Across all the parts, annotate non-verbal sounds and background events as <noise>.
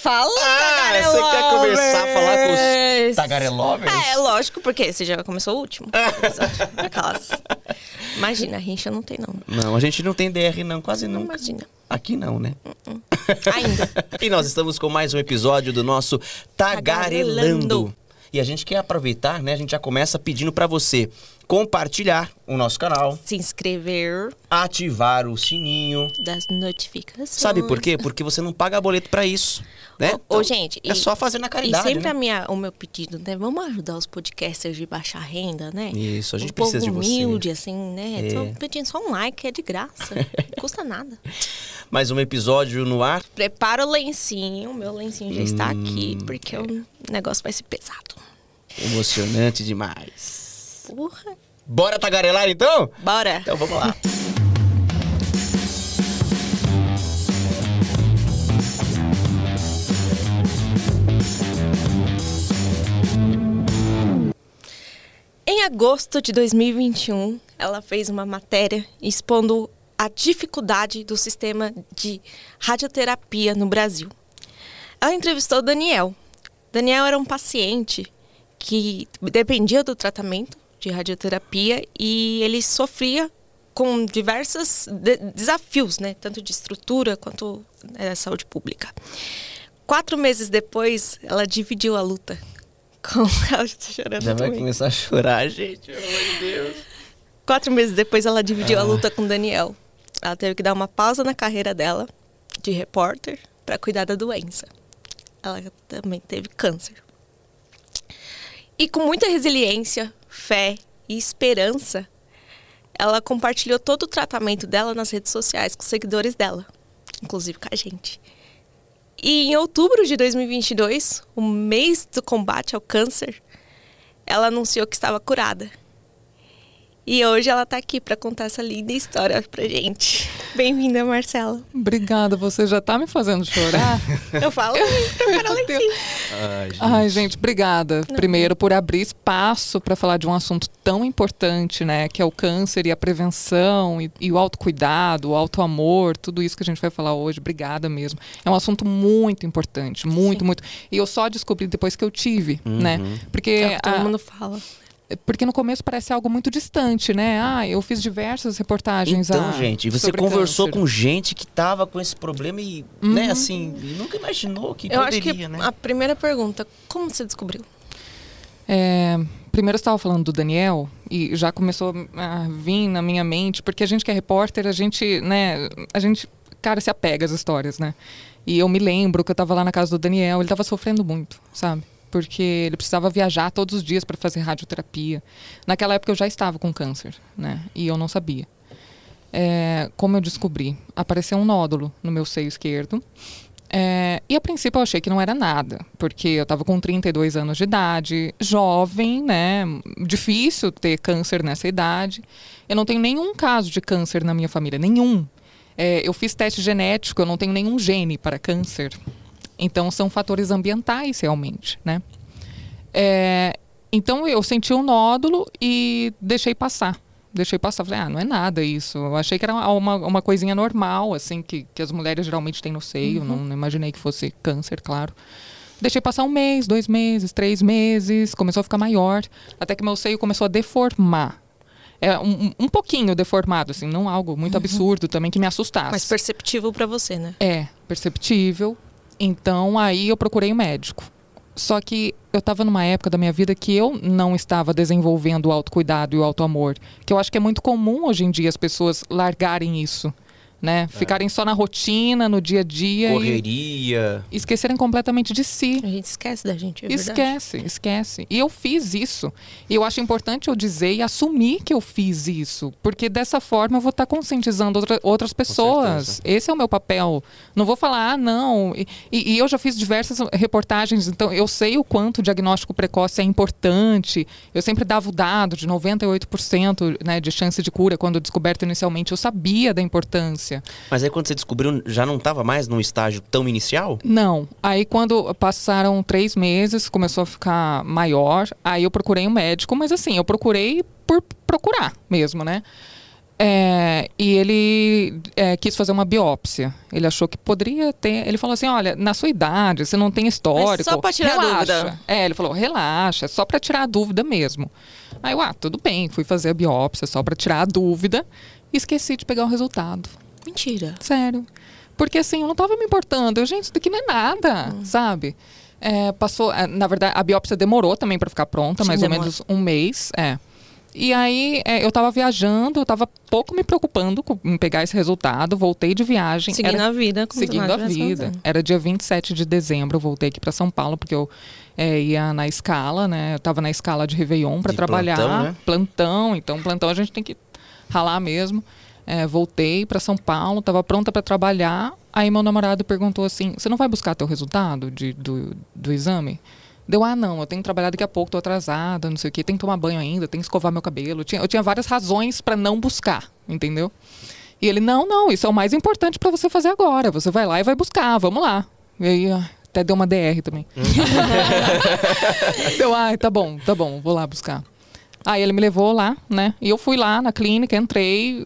Fala, Ah, você quer começar a falar com os tagarelovers? É, lógico, porque você já começou o último. <laughs> Aquelas. Imagina, rincha não tem, não. Não, a gente não tem DR não, quase nunca. Imagina. Aqui não, né? <laughs> Ainda. E nós estamos com mais um episódio do nosso Tagarelando. Tagarelando. E a gente quer aproveitar, né? A gente já começa pedindo pra você compartilhar o nosso canal, Se inscrever ativar o sininho. das notificações. Sabe por quê? Porque você não paga boleto pra isso, né? Ô, ô, gente, é e- só fazer na E caridade, sempre né? a minha, o meu pedido, né? Vamos ajudar os podcasters de baixa renda, né? Isso, a gente um precisa de você. humilde, assim, né? É. Tô pedindo só um like, é de graça. <laughs> não custa nada. Mais um episódio no ar. Prepara o lencinho, meu lencinho já está aqui, Hum, porque o negócio vai ser pesado. Emocionante demais. Porra. Bora tagarelar então? Bora! Então vamos lá. Em agosto de 2021, ela fez uma matéria expondo a dificuldade do sistema de radioterapia no Brasil. Ela entrevistou Daniel. Daniel era um paciente que dependia do tratamento de radioterapia e ele sofria com diversos de- desafios, né? tanto de estrutura quanto eh, saúde pública. Quatro meses depois, ela dividiu a luta <laughs> com. Ela já tá chorando Já vai também. começar a chorar, gente. Pelo amor de Deus. Quatro meses depois, ela dividiu a Ah. luta com Daniel. Ela teve que dar uma pausa na carreira dela de repórter para cuidar da doença. Ela também teve câncer. E com muita resiliência, fé e esperança, ela compartilhou todo o tratamento dela nas redes sociais com os seguidores dela, inclusive com a gente. E em outubro de 2022, o mês do combate ao câncer, ela anunciou que estava curada. E hoje ela tá aqui para contar essa linda história pra gente. Bem-vinda, Marcela. Obrigada, você já tá me fazendo chorar. Eu falo <laughs> muito. Ai, gente. Ai, gente, obrigada. Primeiro por abrir espaço para falar de um assunto tão importante, né, que é o câncer e a prevenção e, e o autocuidado, o autoamor, tudo isso que a gente vai falar hoje. Obrigada mesmo. É um assunto muito importante, muito, Sim. muito. E eu só descobri depois que eu tive, né? Porque É o que todo a- mundo fala. Porque no começo parece algo muito distante, né? Ah, eu fiz diversas reportagens Então, ah, gente, você sobre conversou câncer. com gente que tava com esse problema e, né, assim, nunca imaginou que Eu acho poderia, que né? a primeira pergunta, como você descobriu? É, primeiro eu estava falando do Daniel e já começou a vir na minha mente, porque a gente que é repórter, a gente, né, a gente, cara, se apega às histórias, né? E eu me lembro que eu estava lá na casa do Daniel, ele estava sofrendo muito, sabe? Porque ele precisava viajar todos os dias para fazer radioterapia. Naquela época eu já estava com câncer, né? E eu não sabia. É, como eu descobri? Apareceu um nódulo no meu seio esquerdo. É, e a princípio eu achei que não era nada, porque eu estava com 32 anos de idade, jovem, né? Difícil ter câncer nessa idade. Eu não tenho nenhum caso de câncer na minha família, nenhum. É, eu fiz teste genético, eu não tenho nenhum gene para câncer. Então são fatores ambientais realmente, né? É, então eu senti um nódulo e deixei passar. Deixei passar. Falei, ah, não é nada isso. Eu achei que era uma, uma coisinha normal, assim, que, que as mulheres geralmente têm no seio. Não, não imaginei que fosse câncer, claro. Deixei passar um mês, dois meses, três meses. Começou a ficar maior. Até que meu seio começou a deformar. É um, um- pouquinho deformado, assim, não algo muito absurdo também que me assustasse. Mas perceptível pra você, né? É, perceptível. Então aí eu procurei um médico. Só que eu estava numa época da minha vida que eu não estava desenvolvendo o autocuidado e o autoamor. Que eu acho que é muito comum hoje em dia as pessoas largarem isso. Né? Ficarem só na rotina, no dia a dia e Correria. esquecerem completamente de si. A gente esquece da gente, é verdade. Esquece, esquece. E eu fiz isso. E eu acho importante eu dizer e assumir que eu fiz isso. Porque dessa forma eu vou estar conscientizando outra- outras pessoas. Esse é o meu papel. Não vou falar, ah, não. E, e- e eu já fiz diversas reportagens, então eu sei o quanto o diagnóstico precoce é importante. Eu sempre dava o dado de 98% né, de chance de cura quando descoberto inicialmente. Eu sabia da importância. Mas aí quando você descobriu, já não tava mais num estágio tão inicial? Não. Aí quando passaram três meses, começou a ficar maior. Aí eu procurei um médico, mas assim, eu procurei por procurar mesmo, né? É, e ele é, quis fazer uma biópsia. Ele achou que poderia ter. Ele falou assim: olha, na sua idade, você não tem histórico. Mas só pra tirar relaxa. dúvida. É, ele falou: relaxa, é só pra tirar a dúvida mesmo. Aí eu, ah, tudo bem, fui fazer a biópsia só pra tirar a dúvida e esqueci de pegar o resultado. Mentira. Sério. Porque assim, eu não tava me importando. Eu, gente, isso daqui não é nada, sabe? É, passou. é, na verdade, a biópsia demorou também pra ficar pronta, Sim, mais demora. ou menos um mês. É. E aí, é, eu tava viajando, eu tava pouco me preocupando com, em pegar esse resultado, voltei de viagem. Seguindo era- a vida. seguindo a vida. acontecendo. Era dia 27 de dezembro, eu voltei aqui para São Paulo, porque eu é, ia na escala, né? Eu tava na escala de Réveillon para trabalhar. plantão, né? Plantão, então plantão a gente tem que ralar mesmo. É, voltei para São Paulo, tava pronta para trabalhar. Aí meu namorado perguntou assim: Você não vai buscar teu resultado de, do, do exame? Deu, ah, não, eu tenho que trabalhar daqui a pouco, tô atrasada, não sei o quê, tenho que tomar banho ainda, tenho que escovar meu cabelo. Eu tinha, eu tinha várias razões para não buscar, entendeu? E ele, não, não, isso é o mais importante para você fazer agora. Você vai lá e vai buscar, vamos lá. E aí, ah, até deu uma DR também. <laughs> deu, ah, tá bom, tá bom, vou lá buscar. Aí ele me levou lá, né? E eu fui lá na clínica, entrei,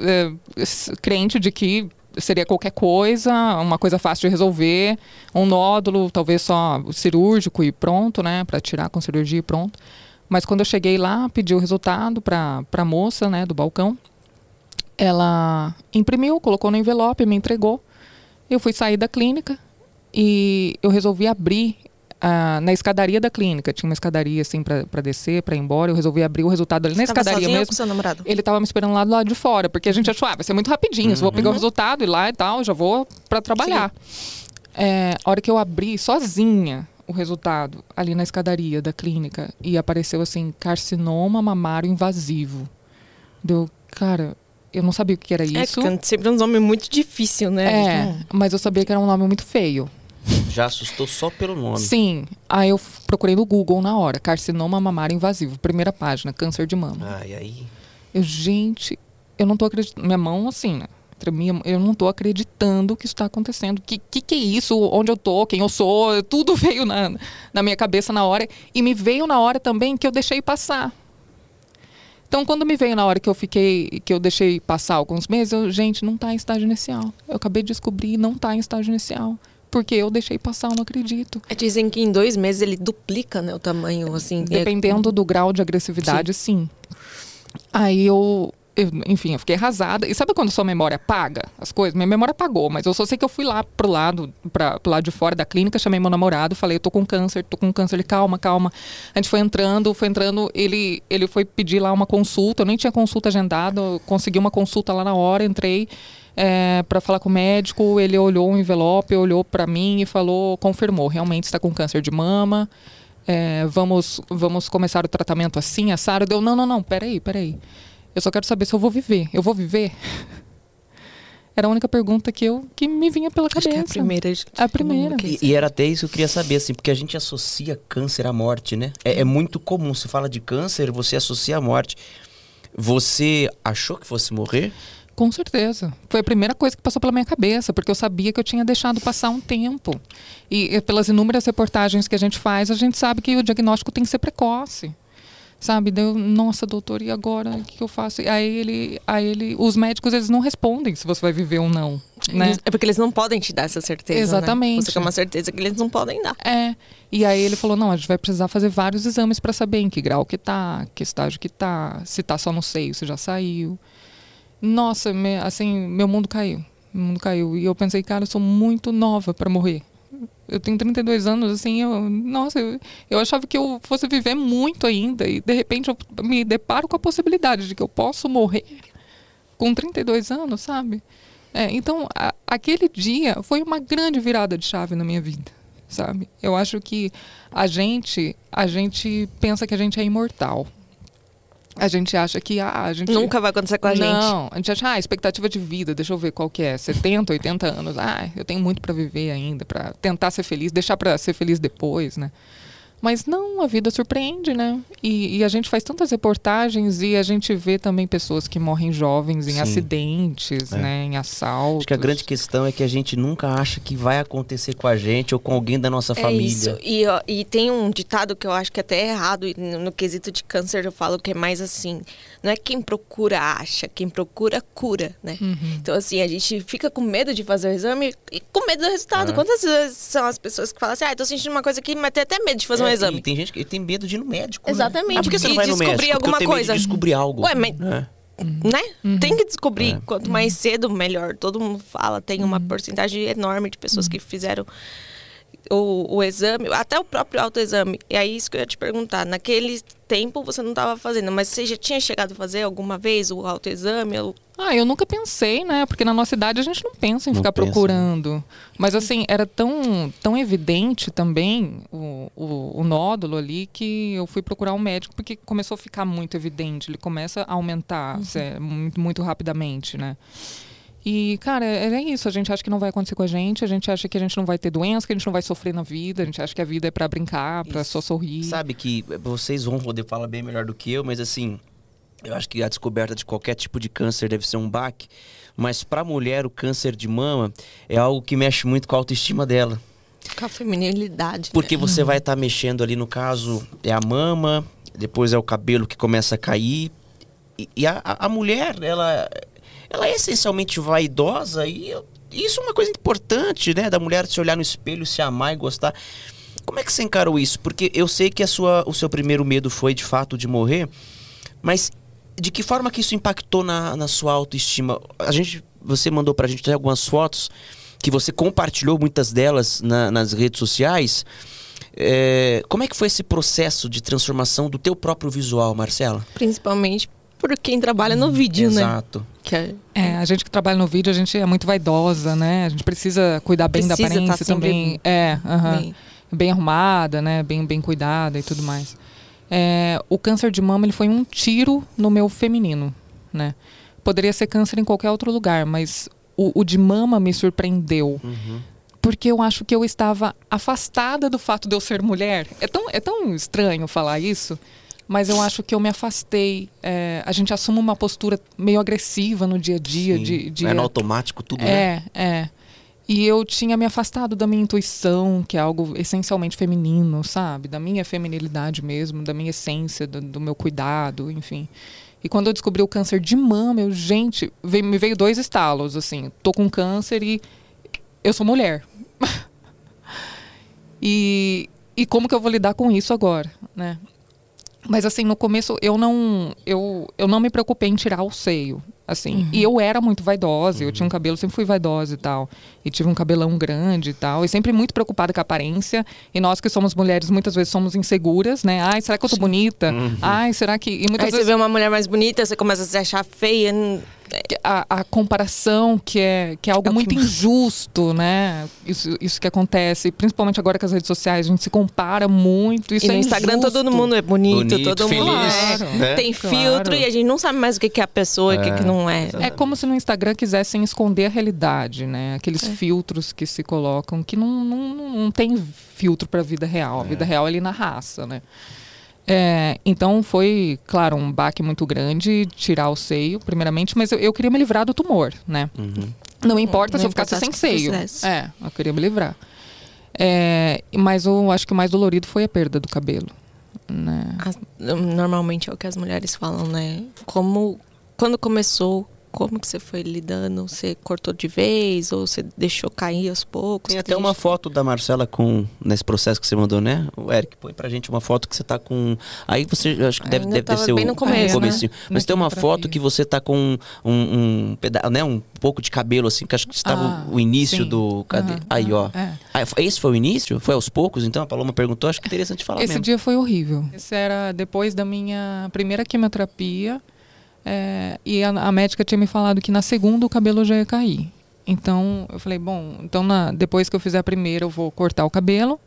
s- crente de que seria qualquer coisa, uma coisa fácil de resolver, um nódulo, talvez só cirúrgico e pronto, né? Para tirar com cirurgia e pronto. Mas quando eu cheguei lá, pedi o resultado para a moça, né, do balcão. Ela imprimiu, colocou no envelope, me entregou. Eu fui sair da clínica e eu resolvi abrir ah, na escadaria da clínica. Tinha uma escadaria assim para descer, para ir embora. Eu resolvi abrir o resultado ali na Você escadaria mesmo. com seu namorado? Ele tava me esperando lá do lado de fora, porque a gente achou, ah, vai ser muito rapidinho, só vou pegar o resultado e lá e tal, já vou para trabalhar. É, a hora que eu abri sozinha o resultado ali na escadaria da clínica e apareceu assim, carcinoma mamário invasivo. Deu, cara, eu não sabia o que era É, isso. porque sempre é um nome muito difícil, né? É, Hum. mas eu sabia que era um nome muito feio. Já assustou só pelo nome. Sim. Aí eu procurei no Google na hora, carcinoma mamário invasivo, primeira página, câncer de mama. Ai, aí. Eu, gente, eu não tô acreditando. Minha mão, assim, né? Eu não tô acreditando que isso tá acontecendo. Que, que que é isso? Onde eu tô? Quem eu sou? Tudo <laughs> veio na, na minha cabeça na hora. E me veio na hora também que eu deixei passar. Então, quando me veio na hora que eu fiquei, que eu deixei passar alguns meses, eu, gente, não tá em estágio inicial. Eu acabei de descobrir, não tá em estágio inicial. Porque eu deixei passar, eu não acredito. É, Dizem que em dois meses ele duplica, né, o tamanho, assim. é- Dependendo do grau de agressividade, sim. Aí eu, eu, enfim, eu fiquei arrasada. E sabe quando sua memória apaga as coisas? Minha memória apagou, mas eu só sei que eu fui lá pro lado, pra, pro lado de fora da clínica, chamei meu namorado, falei, eu tô com câncer, tô com câncer. Ele, calma, calma. A gente foi entrando, foi entrando, ele, ele foi pedir lá uma consulta, eu nem tinha consulta agendada, eu consegui uma consulta lá na hora, entrei. É, para falar com o médico, ele olhou o envelope, olhou para mim e falou, confirmou, realmente está com câncer de mama. É, vamos, vamos começar o tratamento assim, a Sara deu, não, não, não, peraí, peraí. Eu só quero saber se eu vou viver. Eu vou viver? <laughs> Era a única pergunta que eu que me vinha pela Acho que é cabeça. a primeira. A primeira. E, e era até isso que eu queria saber, assim, porque a gente associa câncer à morte, né? É, é muito comum. Se fala de câncer, você associa à morte. Você achou que fosse morrer? Com certeza. Foi a primeira coisa que passou pela minha cabeça, porque eu sabia que eu tinha deixado passar um tempo. E, e pelas inúmeras reportagens que a gente faz, a gente sabe que o diagnóstico tem que ser precoce. Sabe? Deu, nossa, doutor, e agora? O que, eu faço? E Aí ele, aí ele, os médicos, eles não respondem se você vai viver ou não. Né? É porque eles não podem te dar essa certeza. né? Exatamente. Você quer uma certeza que eles não podem dar. É. E aí ele falou: não, a gente vai precisar fazer vários exames para saber em que grau que tá, que estágio que tá, se tá só no seio, se já saiu. Nossa, me- assim, meu mundo caiu. Meu mundo caiu. E eu pensei, cara, eu sou muito nova para morrer. Eu tenho 32 anos, assim, eu, nossa, eu, eu achava que eu fosse viver muito ainda. E de repente eu me deparo com a possibilidade de que eu posso morrer com 32 anos, sabe? É, então, a- aquele dia foi uma grande virada de chave na minha vida, sabe? Eu acho que a gente, a gente pensa que a gente é imortal. A gente acha que ah, a gente Nunca vai acontecer com a gente. não, a gente acha, ah, expectativa de vida, deixa eu ver qual que é, 70, 80 anos. Ah, eu tenho muito para viver ainda, para tentar ser feliz, deixar para ser feliz depois, né? Mas não, a vida surpreende, né? E, e, a gente faz tantas reportagens e a gente vê também pessoas que morrem jovens em Sim. acidentes, é. né? Em assaltos. Acho que a grande questão é que a gente nunca acha que vai acontecer com a gente ou com alguém da nossa é família. Isso. E, ó, e tem um ditado que eu acho que é até é errado, e no, no quesito de câncer eu falo que é mais assim, não é quem procura acha, quem procura cura, né? Uhum. Então assim, a gente fica com medo de fazer o exame e com medo do resultado. É. Quantas vezes são as pessoas que falam assim, ah, tô sentindo uma coisa aqui, mas tem até medo de fazer é, exame. tem gente que tem medo de ir no médico. Né? Exatamente. Né? Ah, por que você não vai no médico? alguma Porque coisa. descobrir algo. Ué, mas. É. Né? Uhum. Tem que descobrir. É. Quanto mais cedo, melhor. Todo mundo fala. Tem uma uhum. porcentagem enorme de pessoas que fizeram o, o exame, até o próprio autoexame. E aí, isso que eu ia te perguntar. Naquele tempo você não estava fazendo, mas você já tinha chegado a fazer alguma vez o autoexame? Ou... Ah, eu nunca pensei, né? Porque na nossa idade a gente não pensa em não ficar pensa, né? procurando. Mas assim, era tão, tão evidente também o, o, o, nódulo ali que eu fui procurar um médico porque começou a ficar muito evidente. Ele começa a aumentar uhum. é, muito, muito rapidamente, né? E, cara, é, é isso. A gente acha que não vai acontecer com a gente, a gente acha que a gente não vai ter doença, que a gente não vai sofrer na vida, a gente acha que a vida é para brincar, para só sorrir. Sabe que vocês vão poder falar bem melhor do que eu, mas assim, eu acho que a descoberta de qualquer tipo de câncer deve ser um baque. Mas para a mulher, o câncer de mama é algo que mexe muito com a autoestima dela. Com a feminilidade. Porque né? você vai estar tá mexendo ali, no caso, é a mama, depois é o cabelo que começa a cair. E, e a, a mulher, ela ela é essencialmente vaidosa e isso é uma coisa importante, né? Da mulher se olhar no espelho, se amar e gostar. Como é que você encarou isso? Porque eu sei que a sua, o seu primeiro medo foi de fato de morrer, mas de que forma que isso impactou na, na sua autoestima? A gente, você mandou pra gente algumas fotos que você compartilhou muitas delas na, nas redes sociais. É, como é que foi esse processo de transformação do teu próprio visual, Marcela? Principalmente por quem trabalha no vídeo, Exato. né? Exato. É... é... a gente que trabalha no vídeo, a gente é muito vaidosa, né? A gente precisa cuidar bem precisa da aparência tá também. É, uh -huh. bem. bem. arrumada, né? Bem, bem cuidada e tudo mais. É, o câncer de mama ele foi um tiro no meu feminino, né? Poderia ser câncer em qualquer outro lugar, mas o, o de mama me surpreendeu. Uhum porque eu acho que eu estava afastada do fato de eu ser mulher. É tão, é tão estranho falar isso, mas eu acho que eu me afastei. É, a gente assume uma postura meio agressiva no dia a dia. De, de, é no automático tudo, é, né? É, é. E eu tinha me afastado da minha intuição, que é algo essencialmente feminino, sabe? Da minha feminilidade mesmo, da minha essência, do, do meu cuidado, enfim. E quando eu descobri o câncer de mama, eu, gente, veio, me veio dois estalos, assim. Tô com câncer e eu sou mulher. <laughs> e, e como que eu vou lidar com isso agora, né? Mas assim, no começo eu não eu, eu não me preocupei em tirar o seio, assim. Uhum. E eu era muito vaidosa, uhum. eu tinha um cabelo, sempre fui vaidosa e tal. E tive um cabelão grande e tal. E sempre muito preocupada com a aparência. E nós que somos mulheres, muitas vezes somos inseguras, né? Ai, será que eu tô bonita? Uhum. Ai, será que... E muitas Aí vezes... você vê uma mulher mais bonita, você começa a se achar feia a, a, comparação que é, que é algo é muito que... injusto, né? Isso, isso que acontece, principalmente agora com as redes sociais, a gente se compara muito. Isso e é no Instagram injusto. todo mundo é bonito, bonito todo feliz, mundo é, né? tem claro. filtro e a gente não sabe mais o que é a pessoa e o que, que não é. É como se no Instagram quisessem esconder a realidade, né? Aqueles é. filtros que se colocam que não, não, não tem filtro para a vida real. A vida é. real é ali na raça, né? É, então foi, claro, um baque muito grande tirar o seio, primeiramente, mas eu, eu queria me livrar do tumor, né? Uhum. Não importa não se eu ficasse sem seio. É, eu queria me livrar. É, mas eu acho que o mais dolorido foi a perda do cabelo. Né? Normalmente é o que as mulheres falam, né? Como quando começou como que você foi lidando? Você cortou de vez ou você deixou cair aos poucos? Tem até uma foto da Marcela com nesse processo que você mandou, né? O Eric põe pra gente uma foto que você tá com. Aí você acho que deve, deve ter seu bem no começo, né? Mas tem uma foto que você tá com um, um pedaço, né? Um pouco de cabelo assim, que acho que estava ah, o início sim. do cadê? Uhum, Aí, ó. É. Ah, esse foi o início? Foi aos poucos? Então a Paloma perguntou, acho que interessante falar Esse mesmo. dia foi horrível. Esse era depois da minha primeira quimioterapia. É, e a, a, médica tinha me falado que na segunda o cabelo já ia cair. Então eu falei, bom, então na, depois que eu fizer a primeira eu vou cortar o cabelo.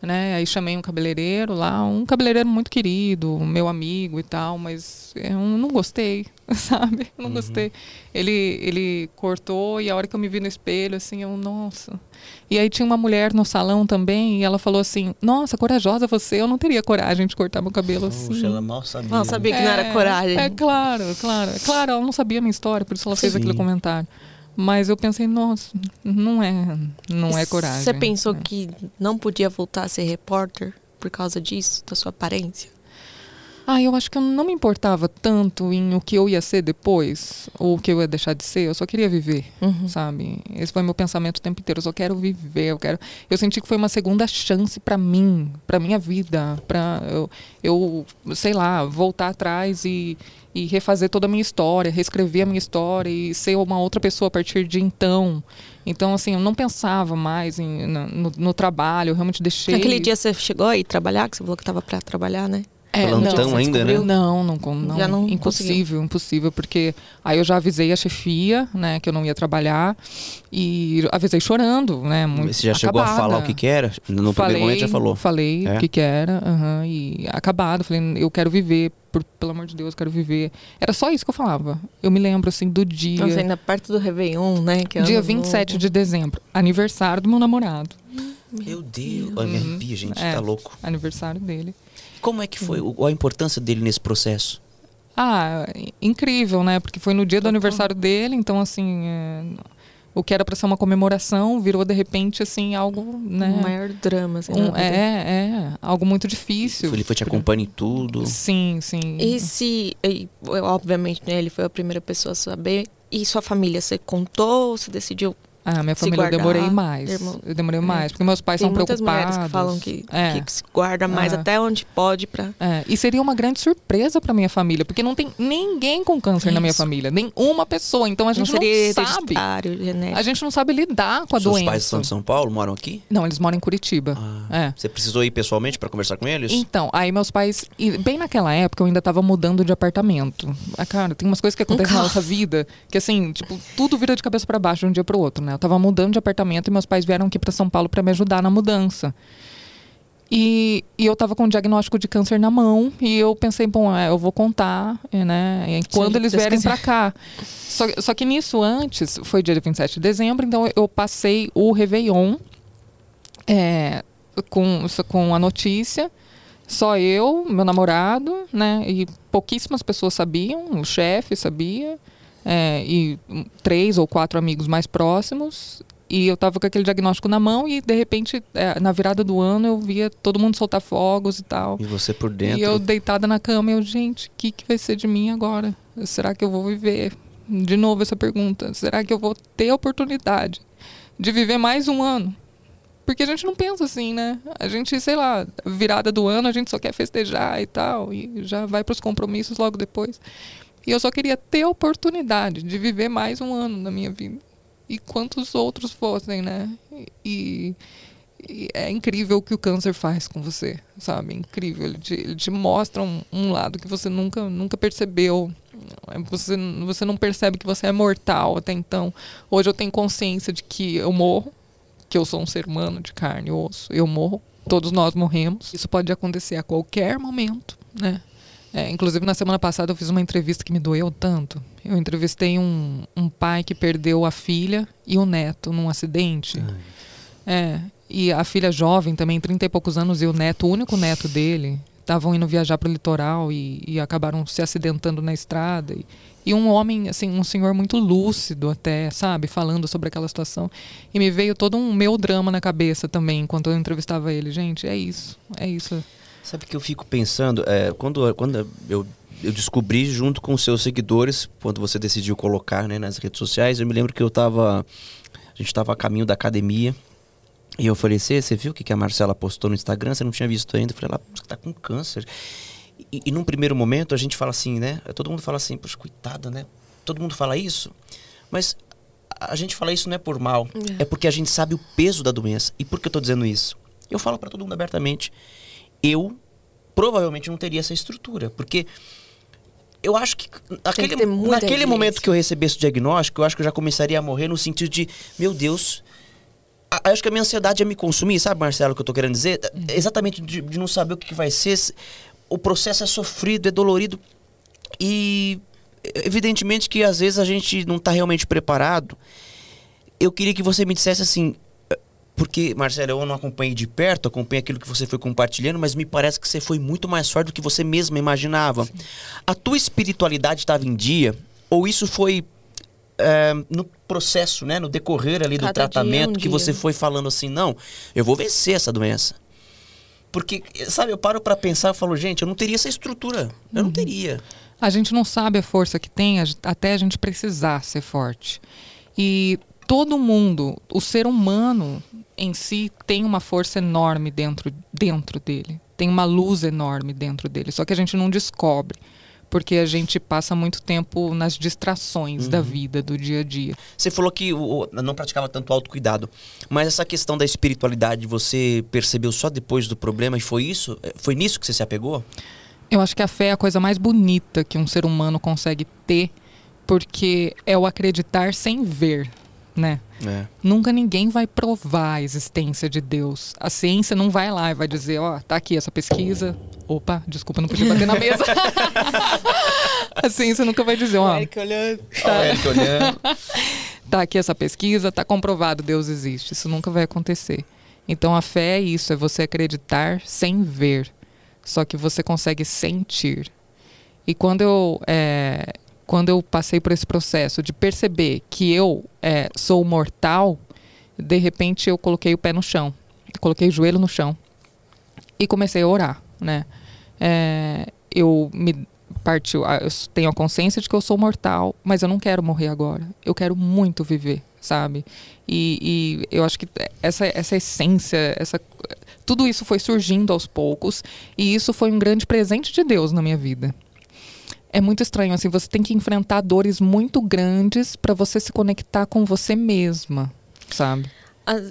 Né? Aí chamei um cabeleireiro lá, um cabeleireiro muito querido, meu amigo e tal, mas eu não gostei, <laughs> sabe? Não Uhum. gostei. Ele, ele cortou e a hora que eu me vi no espelho, assim, eu, nossa. E aí tinha uma mulher no salão também e ela falou assim: Nossa, corajosa você, eu não teria coragem de cortar meu cabelo assim. Poxa, ela mal sabia. Mal sabia que não era coragem. É claro, claro. É claro, ela não sabia a minha história, por isso ela fez Sim. aquele comentário. Mas eu pensei, nossa, não é, não é coragem. Você pensou né? que não podia voltar a ser repórter por causa disso, da sua aparência? Ah, eu acho que eu não me importava tanto em o que eu ia ser depois, ou o que eu ia deixar de ser, eu só queria viver, Uhum. sabe? Esse foi meu pensamento o tempo inteiro, eu só quero viver, eu quero... Eu senti que foi uma segunda chance pra mim, pra minha vida, pra eu, eu, sei lá, voltar atrás e, e refazer toda a minha história, reescrever a minha história e ser uma outra pessoa a partir de então. Então, assim, eu não pensava mais em, no, no- trabalho, eu realmente deixei... Naquele dia você chegou aí trabalhar, que você falou que estava pra trabalhar, né? É, Plantão não, ainda, né? Não, não, não, Já não impossível, impossível, porque aí eu já avisei a chefia, né, que eu não ia trabalhar e avisei chorando, né, muito Você já chegou a acabada. falar o que que era? No falei, primeiro momento já falou. Falei É? o que que era, aham, e acabado, falei, eu quero viver, por- pelo amor de Deus, eu quero viver. Era só isso que eu falava. Eu me lembro, assim, do dia, Nossa, ainda perto do Réveillon, né? Que é dia ano 27 novo. de dezembro, aniversário do meu namorado, Meu Deus. Olha, me arrepia, gente. É. Tá louco. aniversário dele. Como é que foi? O- A importância dele nesse processo? Ah, incrível, né? Porque foi no dia do aniversário dele, então assim, é, o que era para ser uma comemoração virou de repente assim algo, né? O maior drama, assim, Um- é, é, algo muito difícil. Ele foi te acompanhando em tudo. Sim, sim. E se, e, obviamente, né, ele foi a primeira pessoa a saber. E sua família, você contou? Você decidiu? Ah, minha se família eu guardar, demorei mais. irmão- Eu demorei É. mais, porque meus pais Tem são muitas preocupados. mulheres que falam que, é. que se guarda mais Ah. até onde pode pra... É, e seria uma grande surpresa para minha família, porque não tem ninguém com câncer na minha Isso. família, nem uma pessoa. Então a gente não não, sabe. genético. A gente não sabe lidar com a Seus doença. pais são de São Paulo, moram aqui? Não, eles moram em Curitiba. Ah. É. Você precisou ir pessoalmente pra conversar com eles? Então, aí meus pais, e bem naquela época eu ainda tava mudando de apartamento. Ah, cara, tem umas coisas que acontecem na carro. nossa vida que assim, tipo, tudo vira de cabeça para baixo de um dia pro outro, né? Eu tava mudando de apartamento e meus pais vieram aqui para São Paulo para me ajudar na mudança. E, e eu tava com um diagnóstico de câncer na mão e eu pensei, bom, é, eu vou contar, é, né? quando eles vierem para cá. Só, só que nisso antes, foi dia 27 de dezembro, então eu passei o Réveillon é, com, com a notícia. Só eu, meu namorado, né? E pouquíssimas pessoas sabiam, o chefe sabia, é, e três ou quatro amigos mais próximos. E eu tava com aquele diagnóstico na mão e, de repente, é, na virada do ano, eu via todo mundo soltar fogos e tal. E você por dentro? E eu deitada na cama, eu, gente, o que, que vai ser de mim agora? Será que eu vou viver? De novo essa pergunta. Será que eu vou ter a oportunidade de viver mais um ano? Porque a gente não pensa assim, né? A gente, sei lá, virada do ano, a gente só quer festejar e tal, e já vai para os compromissos logo depois. E eu só queria ter a oportunidade de viver mais um ano na minha vida. E quantos outros fossem, né? E, e é incrível o que o câncer faz com você, sabe? Incrível. Ele te, ele te mostra um, um lado que você nunca, nunca percebeu. Você, você não percebe que você é mortal até então. Hoje eu tenho consciência de que eu morro, que eu sou um ser humano de carne e osso. Eu morro, todos nós morremos. Isso pode acontecer a qualquer momento, né? É, inclusive, na semana passada eu fiz uma entrevista que me doeu tanto. Eu entrevistei um, um pai que perdeu a filha e o neto num acidente. É, e a filha jovem também, 30 e poucos anos, e o neto, o único neto dele, estavam indo viajar para o litoral e, e acabaram se acidentando na estrada. E, e um homem, assim, um senhor muito lúcido até, sabe, falando sobre aquela situação. E me veio todo um meu drama na cabeça também, enquanto eu entrevistava ele. Gente, é isso, é isso. Sabe que eu fico pensando, é, quando, quando eu, eu descobri junto com os seus seguidores, quando você decidiu colocar né, nas redes sociais, eu me lembro que eu tava. A gente tava a caminho da academia. E eu falei, você, viu o que que a Marcela postou no Instagram? Você não tinha visto ainda? Eu falei, ela tá com câncer. E, e num primeiro momento a gente fala assim, né? Todo mundo fala assim, poxa, coitada, né? Todo mundo fala isso. Mas a gente fala isso não é por mal, é, porque a gente sabe o peso da doença. E por que eu tô dizendo isso? Eu falo para todo mundo abertamente. Eu provavelmente não teria essa estrutura, porque eu acho que naquele, ter muita naquele momento que eu recebesse o diagnóstico, eu acho que eu já começaria a morrer no sentido de, meu Deus, a, acho que a minha ansiedade ia me consumir, sabe, Marcelo, o que eu tô querendo dizer? É Exatamente de, de não saber o que, que vai ser. O processo é sofrido, é dolorido. E evidentemente que às vezes a gente não tá realmente preparado. Eu queria que você me dissesse assim, porque, Marcelo, eu não acompanhei de perto, acompanhei aquilo que você foi compartilhando, mas me parece que você foi muito mais forte do que você mesma imaginava. Sim. A tua espiritualidade estava em dia? Ou isso foi é, no processo, né, no decorrer ali do Cada tratamento, um que dia. você foi falando assim, não, eu vou vencer essa doença. Porque, sabe, eu paro para pensar e falo, gente, eu não teria essa estrutura. Eu uhum. não teria. A gente não sabe a força que tem até a gente precisar ser forte. E todo mundo, o ser humano em si tem uma força enorme dentro, dentro dele. Tem uma luz enorme dentro dele. Só que a gente não descobre porque a gente passa muito tempo nas distrações uhum. da vida, do dia a dia. Você falou que o, não praticava tanto autocuidado, mas essa questão da espiritualidade você percebeu só depois do problema e foi isso? É, foi nisso que você se apegou? Eu acho que a fé é a coisa mais bonita que um ser humano consegue ter, porque é o acreditar sem ver, né? É. Nunca ninguém vai provar a existência de Deus. A ciência não vai lá e vai dizer, ó, oh, tá aqui essa pesquisa, Opa, desculpa, não podia bater na mesa. <laughs> assim, você nunca vai dizer, ó. Eric olhando. Tá. Eric olhando. <laughs> tá aqui essa pesquisa, tá comprovado, Deus existe. Isso nunca vai acontecer. Então a fé é isso, é você acreditar sem ver. Só que você consegue sentir. E quando eu, é, quando eu passei por esse processo de perceber que eu é, sou mortal, de repente eu coloquei o pé no chão. Coloquei o joelho no chão. E comecei a orar, né? é, eu me partiu, eu tenho a consciência de que eu sou mortal, mas eu não quero morrer agora. Eu quero muito viver, sabe? E, e eu acho que essa, essa essência, essa, tudo isso foi surgindo aos poucos e isso foi um grande presente de Deus na minha vida. É muito estranho, assim, você tem que enfrentar dores muito grandes para você se conectar com você mesma, sabe?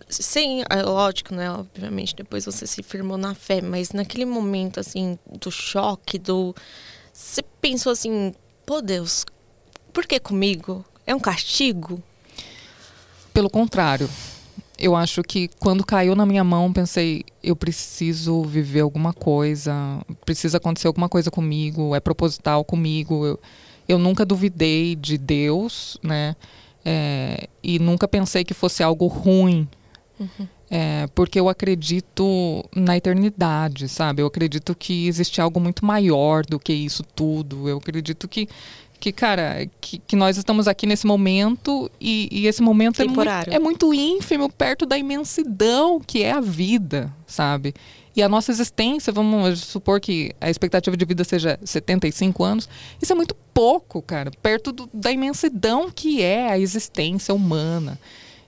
Sim, é lógico, né? Obviamente, depois você se firmou na fé, mas naquele momento, assim, do choque, do. Você pensou assim, pô, Deus, por que comigo? É um castigo? Pelo contrário. Eu acho que quando caiu na minha mão, pensei, eu preciso viver alguma coisa, precisa acontecer alguma coisa comigo, é proposital comigo. Eu, eu nunca duvidei de Deus, né? É, e nunca pensei que fosse algo ruim. Uhum. É, porque eu acredito na eternidade, sabe? Eu acredito que existe algo muito maior do que isso tudo. Eu acredito que, que cara, que, que nós estamos aqui nesse momento e, e esse momento é muito, é muito ínfimo perto da imensidão que é a vida, sabe? E a nossa existência, vamos supor que a expectativa de vida seja 75 anos, isso é muito pouco, cara, perto do, da imensidão que é a existência humana.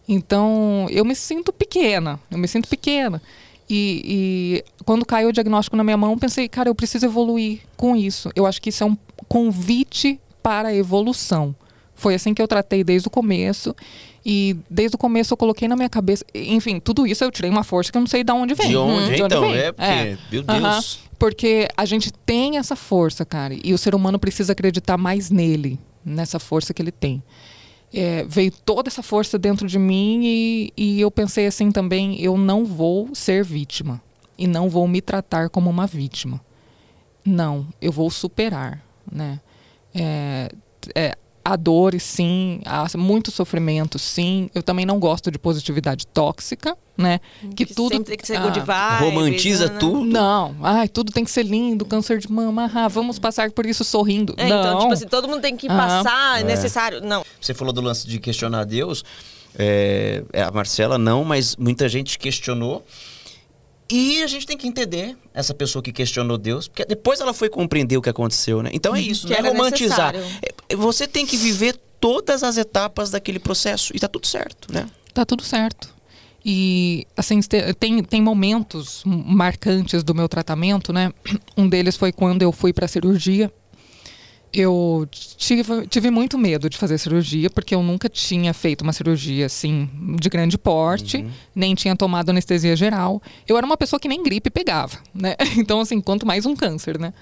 Então, eu me sinto pequena, eu me sinto pequena. E, e, quando caiu o diagnóstico na minha mão, pensei, cara, eu preciso evoluir com isso. Eu acho que isso é um convite para a evolução. Foi assim que eu tratei desde o começo. E desde o começo eu coloquei na minha cabeça. Enfim, tudo isso eu tirei uma força que eu não sei de onde vem. De onde, de onde então? Vem. É, porque, é. meu Deus. Porque a gente tem essa força, cara. E o ser humano precisa acreditar mais nele, nessa força que ele tem. É, veio toda essa força dentro de mim e, e eu pensei assim também: eu não vou ser vítima. E não vou me tratar como uma vítima. Não, eu vou superar, né? É, é, há dores, sim, há muito sofrimento, sim. Eu também não gosto de positividade tóxica, né? Que, que tudo tem que ser good ah, romantiza né? tudo. Não, ai, tudo tem que ser lindo, câncer de mama, ah, vamos passar por isso sorrindo. É, não. Então, tipo assim, todo mundo tem que passar, é necessário. Não. Você falou do lance de questionar Deus. É, é, a Marcela não, mas muita gente questionou. E a gente tem que entender essa pessoa que questionou Deus, porque depois ela foi compreender o que aconteceu, né? Então é uhum. isso, que não é romantizar. Necessário. É, você tem que viver todas as etapas daquele processo e tá tudo certo, né? Tá tudo certo. E assim, tem, tem momentos marcantes do meu tratamento, né? Um deles foi quando eu fui para cirurgia eu tive, tive muito medo de fazer cirurgia, porque eu nunca tinha feito uma cirurgia assim, de grande porte, uhum. nem tinha tomado anestesia geral. Eu era uma pessoa que nem gripe pegava, né? <laughs> Então, assim, quanto mais um câncer, né?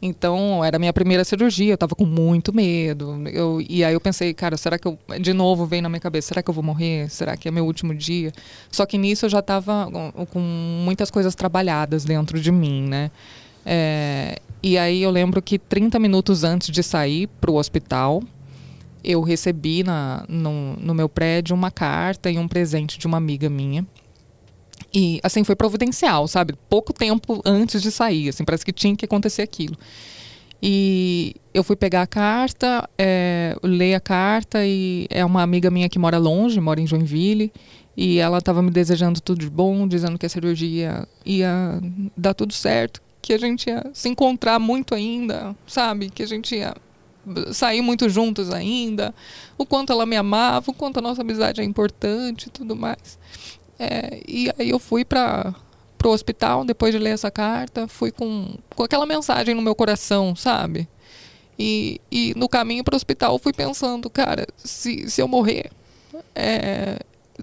Então, era a minha primeira cirurgia, eu tava com muito medo. Eu, e aí eu pensei, cara, será que eu. De novo veio na minha cabeça, será que eu vou morrer? Será que é meu último dia? Só que nisso eu já tava com, com muitas coisas trabalhadas dentro de mim, né? É, e aí eu lembro que 30 minutos antes de sair para o hospital, eu recebi na, no, no meu prédio uma carta e um presente de uma amiga minha. E, assim, foi providencial, sabe? Pouco tempo antes de sair, assim, parece que tinha que acontecer aquilo. E eu fui pegar a carta, é, a carta e é uma amiga minha que mora longe, mora em Joinville, e ela estava me desejando tudo de bom, dizendo que a cirurgia ia dar tudo certo, que a gente ia se encontrar muito ainda, sabe? Que a gente ia sair muito juntos ainda, o quanto ela me amava, o quanto a nossa amizade é importante e tudo mais. É, e aí eu fui para o hospital depois de ler essa carta, fui com, com aquela mensagem no meu coração, sabe? E, e no caminho para o hospital fui pensando, cara, se, se eu morrer, é,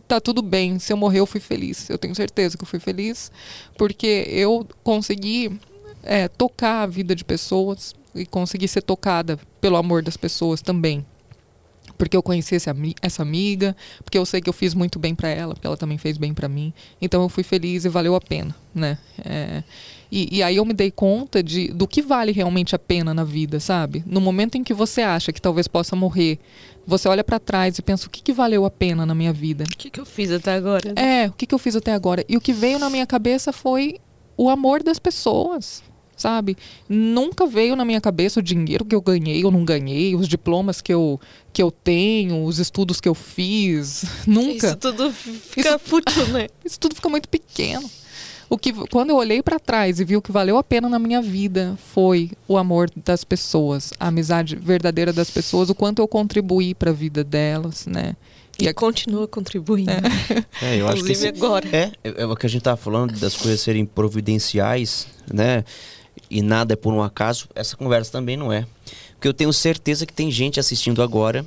tá tudo bem. Se eu morrer, eu fui feliz. Eu tenho certeza que eu fui feliz, porque eu consegui é, tocar a vida de pessoas e consegui ser tocada pelo amor das pessoas também porque eu conheci esse, essa amiga, porque eu sei que eu fiz muito bem para ela, porque ela também fez bem para mim. Então eu fui feliz e valeu a pena, né? É, e, e, aí eu me dei conta de do que vale realmente a pena na vida, sabe? No momento em que você acha que talvez possa morrer, você olha para trás e pensa o que, que valeu a pena na minha vida? O que, que eu fiz até agora? É, o que, que eu fiz até agora? E o que veio na minha cabeça foi o amor das pessoas, sabe? Nunca veio na minha cabeça o dinheiro que eu ganhei ou não ganhei, os diplomas que eu, que eu tenho, os estudos que eu fiz. <laughs> Nunca. Isso tudo fica isso, <laughs> fútil, né? <laughs> Isso tudo fica muito pequeno. O que, quando eu olhei para trás e vi o que valeu a pena na minha vida foi o amor das pessoas, a amizade verdadeira das pessoas, o quanto eu contribuí para a vida delas, né? E, e continua contribuindo. É, é eu acho que agora. É, é, é o que a gente tá falando das coisas serem providenciais, né? E nada é por um acaso, essa conversa também não é. Porque eu tenho certeza que tem gente assistindo agora,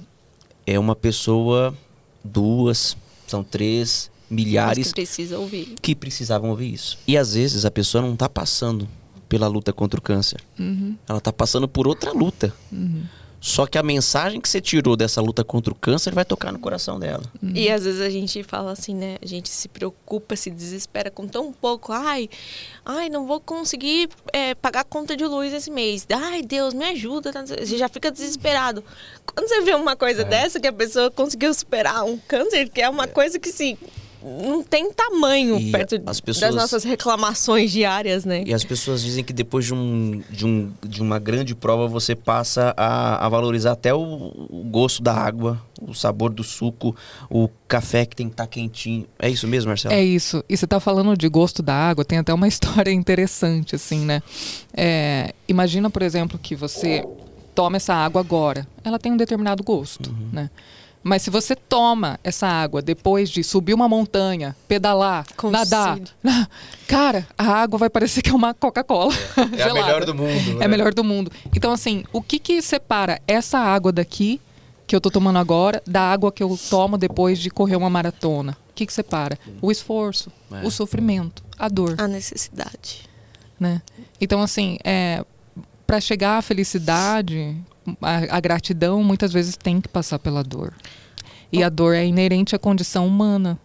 é uma pessoa, duas, são três, milhares. que precisa ouvir. Que precisavam ouvir isso. E às vezes a pessoa não está passando pela luta contra o câncer. Uhum. Ela está passando por outra luta. Uhum. Só que a mensagem que você tirou dessa luta contra o câncer vai tocar no coração dela. Uhum. E às vezes a gente fala assim, né? A gente se preocupa, se desespera com tão pouco. Ai, ai, não vou conseguir é, pagar a conta de luz esse mês. Ai, Deus, me ajuda. Você já fica desesperado. Quando você vê uma coisa é. dessa, que a pessoa conseguiu superar um câncer, que é uma é. coisa que sim não tem tamanho e perto pessoas, das nossas reclamações diárias, né? E as pessoas dizem que depois de, um, de, um, de uma grande prova você passa a, a valorizar até o, o, gosto da água, o sabor do suco, o café que tem que estar tá quentinho. É isso mesmo, Marcelo? É isso. E você está falando de gosto da água, tem até uma <laughs> história interessante, assim, né? É, imagina, por exemplo, que você toma essa água agora. Ela tem um determinado gosto, uhum. né? Mas se você toma essa água depois de subir uma montanha, pedalar, nadar, <laughs> cara, a água vai parecer que é uma Coca-Cola. É, <laughs> é a melhor do mundo. Né? É a melhor do mundo. Então, assim, o que que separa essa água daqui, que eu tô tomando agora, da água que eu tomo depois de correr uma maratona? O que que separa? O esforço, é. o sofrimento, a dor. A necessidade. Né? Então, assim, é, para chegar à felicidade, a, a gratidão muitas vezes tem que passar pela dor. E a dor é inerente à condição humana.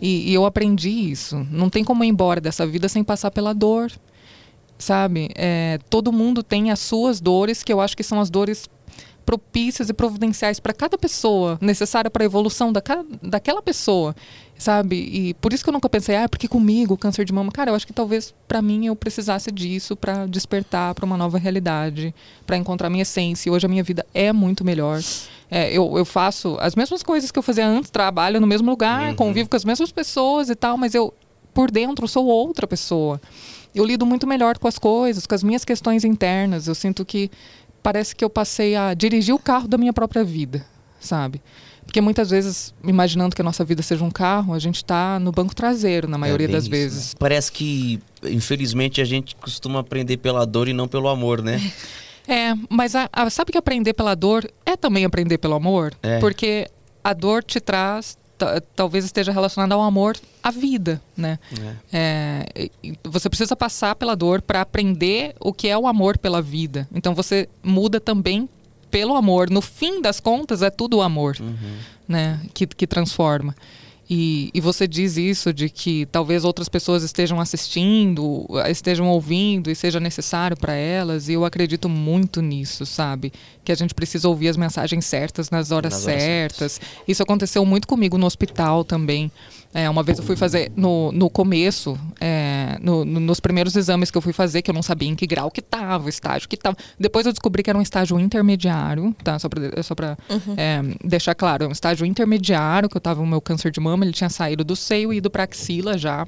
E, e, eu aprendi isso. Não tem como ir embora dessa vida sem passar pela dor. Sabe? É, todo mundo tem as suas dores, que eu acho que são as dores propícias e providenciais para cada pessoa, necessária para a evolução da, daquela pessoa, sabe? E por isso que eu nunca pensei, ah, porque comigo câncer de mama? Cara, eu acho que talvez para mim eu precisasse disso para despertar para uma nova realidade, para encontrar minha essência. E hoje a minha vida é muito melhor. É, eu, eu faço as mesmas coisas que eu fazia antes, trabalho no mesmo lugar, uhum. convivo com as mesmas pessoas e tal, mas eu por dentro sou outra pessoa. Eu lido muito melhor com as coisas, com as minhas questões internas. Eu sinto que parece que eu passei a dirigir o carro da minha própria vida, sabe? Porque muitas vezes, imaginando que a nossa vida seja um carro, a gente está no banco traseiro, na maioria é das isso, vezes. Né? Parece que, infelizmente, a gente costuma aprender pela dor e não pelo amor, né? <laughs> É, mas a, a, sabe que aprender pela dor é também aprender pelo amor? É. Porque a dor te traz talvez esteja relacionada ao amor à vida, né? É. É, você precisa passar pela dor para aprender o que é o amor pela vida. Então você muda também pelo amor. No fim das contas, é tudo o amor, né? Que, que transforma. E, e você diz isso de que talvez outras pessoas estejam assistindo, estejam ouvindo e seja necessário para elas. E eu acredito muito nisso, sabe? Que a gente precisa ouvir as mensagens certas nas horas Nas horas certas. Isso aconteceu muito comigo no hospital também. É, uma vez eu fui fazer no, no começo, é, no- no- nos primeiros exames que eu fui fazer, que eu não sabia em que grau que estava, o estágio que estava. Depois eu descobri que era um estágio intermediário, tá? Só para só pra, é, deixar claro, é um estágio intermediário, que eu estava o meu câncer de mama, ele tinha saído do seio e ido para axila já.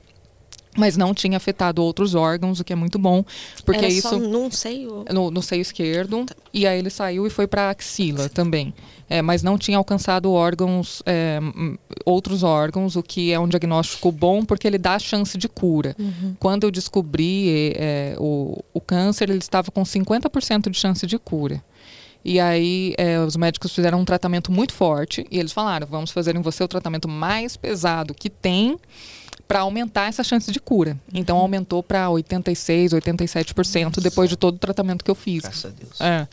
Mas não tinha afetado outros órgãos, o que é muito bom, porque Era isso só, não sei, o- no, no seio esquerdo e aí ele saiu e foi para axila também, É, mas não tinha alcançado órgãos, é, outros órgãos, o que é um diagnóstico bom porque ele dá chance de cura. Quando eu descobri é, o, o câncer, ele estava com 50% de chance de cura. E aí é, os médicos fizeram um tratamento muito forte e eles falaram, vamos fazer em você o tratamento mais pesado que tem para aumentar essa chance de cura. Então aumentou para 86, 87% depois de todo o tratamento que eu fiz. Graças a Deus. É.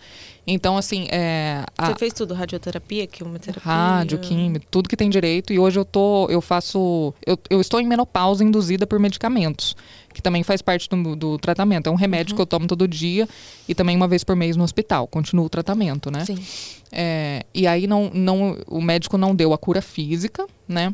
Então assim, é, a- Você fez tudo, radioterapia, quimioterapia? rádio, química, tudo que tem direito. E hoje eu tô, eu faço, eu, eu estou em menopausa induzida por medicamentos, que também faz parte do, do tratamento. É um remédio que eu tomo todo dia e também uma vez por mês no hospital. Continuo o tratamento, né? Sim. É, e aí não, não, o médico não deu a cura física, né?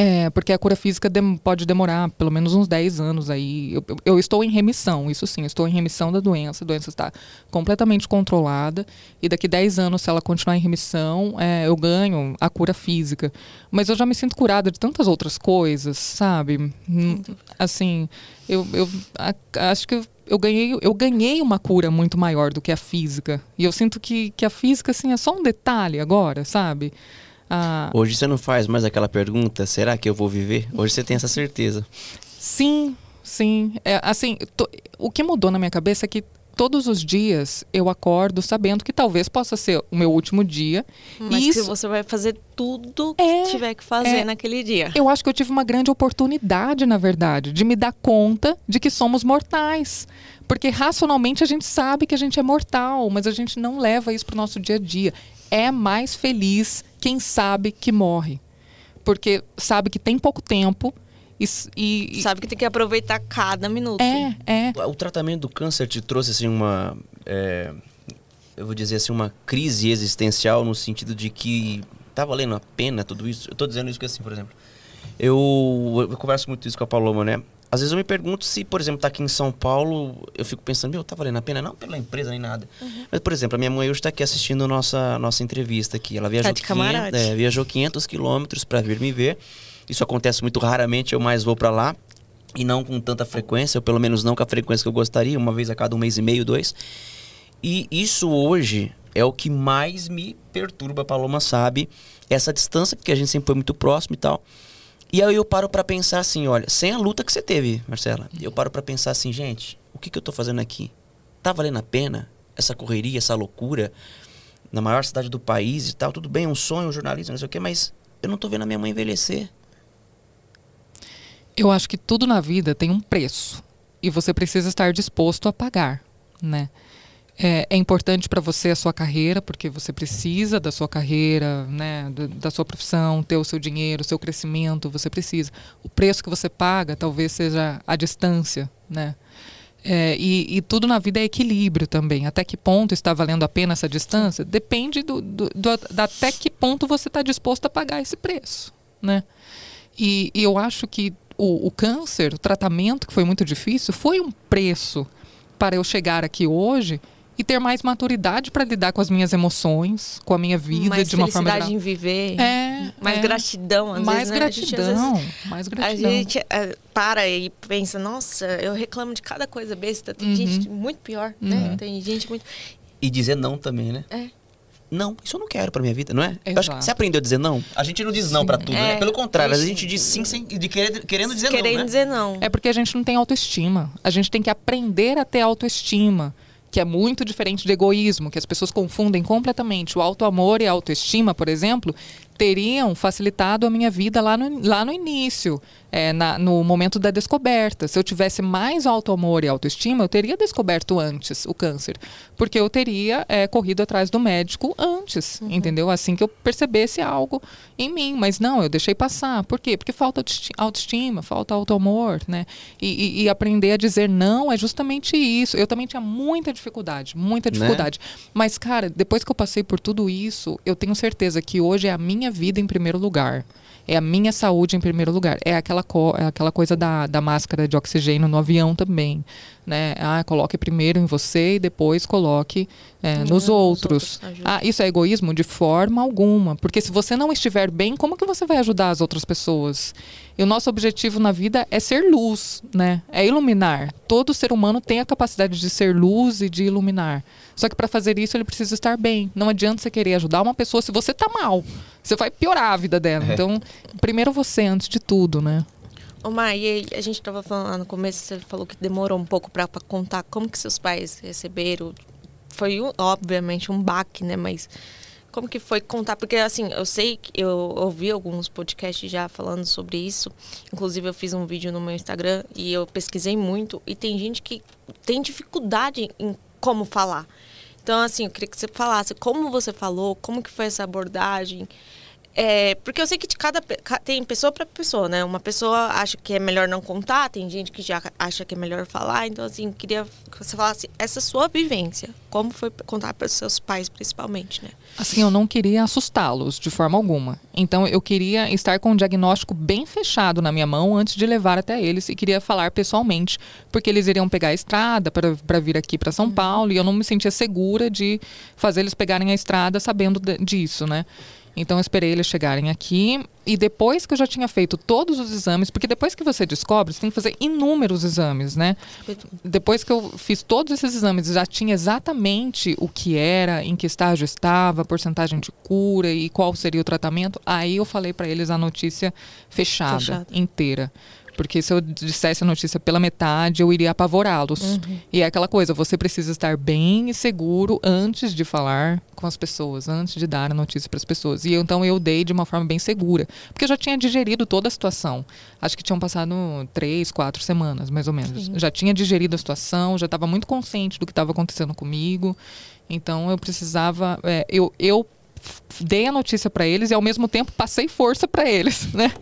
É, porque a cura física dem- pode demorar pelo menos uns 10 anos aí. Eu, eu- eu estou em remissão, isso sim, estou em remissão da doença. A doença está completamente controlada. E daqui 10 anos, se ela continuar em remissão, é, eu ganho a cura física. Mas eu já me sinto curada de tantas outras coisas, sabe? Hum, Assim, eu, eu a- acho que eu, eu ganhei, eu ganhei uma cura muito maior do que a física. E eu sinto que, que a física, assim, é só um detalhe agora, sabe? Ah, Hoje você não faz mais aquela pergunta, será que eu vou viver? Hoje você tem essa certeza. Sim, sim. É, assim, to- o que mudou na minha cabeça é que todos os dias eu acordo sabendo que talvez possa ser o meu último dia. Mas e que isso, você vai fazer tudo que É, tiver que fazer é. naquele dia. eu acho que eu tive uma grande oportunidade, na verdade, de me dar conta de que somos mortais. Porque racionalmente a gente sabe que a gente é mortal, mas a gente não leva isso para o nosso dia a dia. É mais feliz quem sabe que morre. Porque sabe que tem pouco tempo e. e- Sabe que tem que aproveitar cada minuto. é, é. O tratamento do câncer te trouxe assim uma, é, eu vou dizer assim, uma crise existencial no sentido de que tá valendo a pena tudo isso. Eu tô dizendo isso que assim, por exemplo, eu, eu converso muito isso com a Paloma, né? Às vezes eu me pergunto se, por exemplo, tá aqui em São Paulo, eu fico pensando, meu, tá valendo a pena? Não pela empresa nem nada. Mas, por exemplo, a minha mãe hoje está aqui assistindo a nossa, nossa entrevista aqui. Ela viajou, Tá de camarada. 500, é, viajou 500 quilômetros para vir me ver. Isso acontece muito raramente, eu mais vou para lá. E não com tanta frequência, ou pelo menos não com a frequência que eu gostaria, uma vez a cada um mês e meio, dois. E isso hoje é o que mais me perturba, a Paloma sabe, essa distância, porque a gente sempre foi muito próximo e tal. E aí eu paro pra pensar assim, olha, sem a luta que você teve, Marcela, eu paro pra pensar assim, gente, o que, que eu tô fazendo aqui? Tá valendo a pena essa correria, essa loucura na maior cidade do país e tal? Tudo bem, é um sonho, um jornalismo, não sei o quê, mas eu não tô vendo a minha mãe envelhecer. Eu acho que tudo na vida tem um preço e você precisa estar disposto a pagar, né? É, é importante para você a sua carreira, porque você precisa da sua carreira, né, da sua profissão, ter o seu dinheiro, o seu crescimento, você precisa. O preço que você paga talvez seja a distância, né? É, e, e tudo na vida é equilíbrio também. Até que ponto está valendo a pena essa distância? Depende do, do, do- até que ponto você está disposto a pagar esse preço, né? E, e eu acho que o, o câncer, o tratamento que foi muito difícil, foi um preço para eu chegar aqui hoje e ter mais maturidade para lidar com as minhas emoções, com a minha vida mais de uma forma felicidade geral. em viver. É, mais é. gratidão, às mais vezes, né? A gente, às gratidão, vezes, mais A gratidão. gente eh, para e pensa, nossa, eu reclamo de cada coisa besta. Tem Uhum. gente muito pior, né? Uhum. Tem gente muito... E dizer não também, né? É. Não, isso eu não quero pra minha vida, não é? Eu acho você aprendeu a dizer não? A gente não diz não Sim. pra tudo, né? É. Pelo contrário, a gente diz sim sem, de querer, querendo dizer Querendo não, né? dizer não. É porque a gente não tem autoestima. A gente tem que aprender a ter autoestima, que é muito diferente de egoísmo, que as pessoas confundem completamente. O auto-amor e a autoestima, por exemplo, teriam facilitado a minha vida lá no, lá no início, é, na, no momento da descoberta. Se eu tivesse mais auto-amor e autoestima, eu teria descoberto antes o câncer, porque eu teria é, corrido atrás do médico antes, uhum. entendeu? Assim que eu percebesse algo em mim. Mas não, eu deixei passar. Por quê? Porque falta autoestima, falta auto-amor, né? E, e, e, aprender a dizer não é justamente isso. Eu também tinha muita dificuldade, muita né? dificuldade. Né? Mas, cara, depois que eu passei por tudo isso, eu tenho certeza que hoje é a minha vida em primeiro lugar é a minha saúde em primeiro lugar. É aquela, co é aquela coisa da, da máscara de oxigênio no avião também. Né? Ah, coloque primeiro em você e depois coloque é, nos outros. outros ah, isso é egoísmo? De forma alguma. Porque se você não estiver bem, como que você vai ajudar as outras pessoas? E o nosso objetivo na vida é ser luz, né? É iluminar. Todo ser humano tem a capacidade de ser luz e de iluminar. Só que para fazer isso ele precisa estar bem. Não adianta você querer ajudar uma pessoa se você está mal. Você vai piorar a vida dela. É. Então, primeiro você antes de tudo, né? Ô Mar, e a gente estava falando lá no começo, você falou que demorou um pouco para contar como que seus pais receberam. Foi, obviamente, um baque, né? Mas como que foi contar? Porque, assim, eu sei que eu ouvi alguns podcasts já falando sobre isso. Inclusive, eu fiz um vídeo no meu Instagram e eu pesquisei muito. E tem gente que tem dificuldade em como falar. Então, assim, eu queria que você falasse como você falou, como que foi essa abordagem. É, porque eu sei que de cada tem pessoa para pessoa, né? Uma pessoa acha que é melhor não contar, tem gente que já acha que é melhor falar. Então, assim, queria que você falasse essa sua vivência. Como foi contar para os seus pais, principalmente, né? Assim, eu não queria assustá-los de forma alguma. Então, eu queria estar com um diagnóstico bem fechado na minha mão antes de levar até eles e queria falar pessoalmente, porque eles iriam pegar a estrada para vir aqui para São uhum. Paulo e eu não me sentia segura de fazer eles pegarem a estrada sabendo disso, né? Então eu esperei eles chegarem aqui e depois que eu já tinha feito todos os exames, porque depois que você descobre, você tem que fazer inúmeros exames, né? Depois que eu fiz todos esses exames, já tinha exatamente o que era, em que estágio estava, a porcentagem de cura e qual seria o tratamento. Aí eu falei para eles a notícia fechada, fechada. inteira. Porque se eu dissesse a notícia pela metade, eu iria apavorá-los. Uhum. E é aquela coisa, você precisa estar bem e seguro antes de falar com as pessoas, antes de dar a notícia para as pessoas. E então eu dei de uma forma bem segura. Porque eu já tinha digerido toda a situação. Acho que tinham passado três, quatro semanas, mais ou menos. Sim. Já tinha digerido a situação, já estava muito consciente do que estava acontecendo comigo. Então eu precisava. É, eu, eu dei a notícia para eles e ao mesmo tempo passei força para eles, <laughs> né?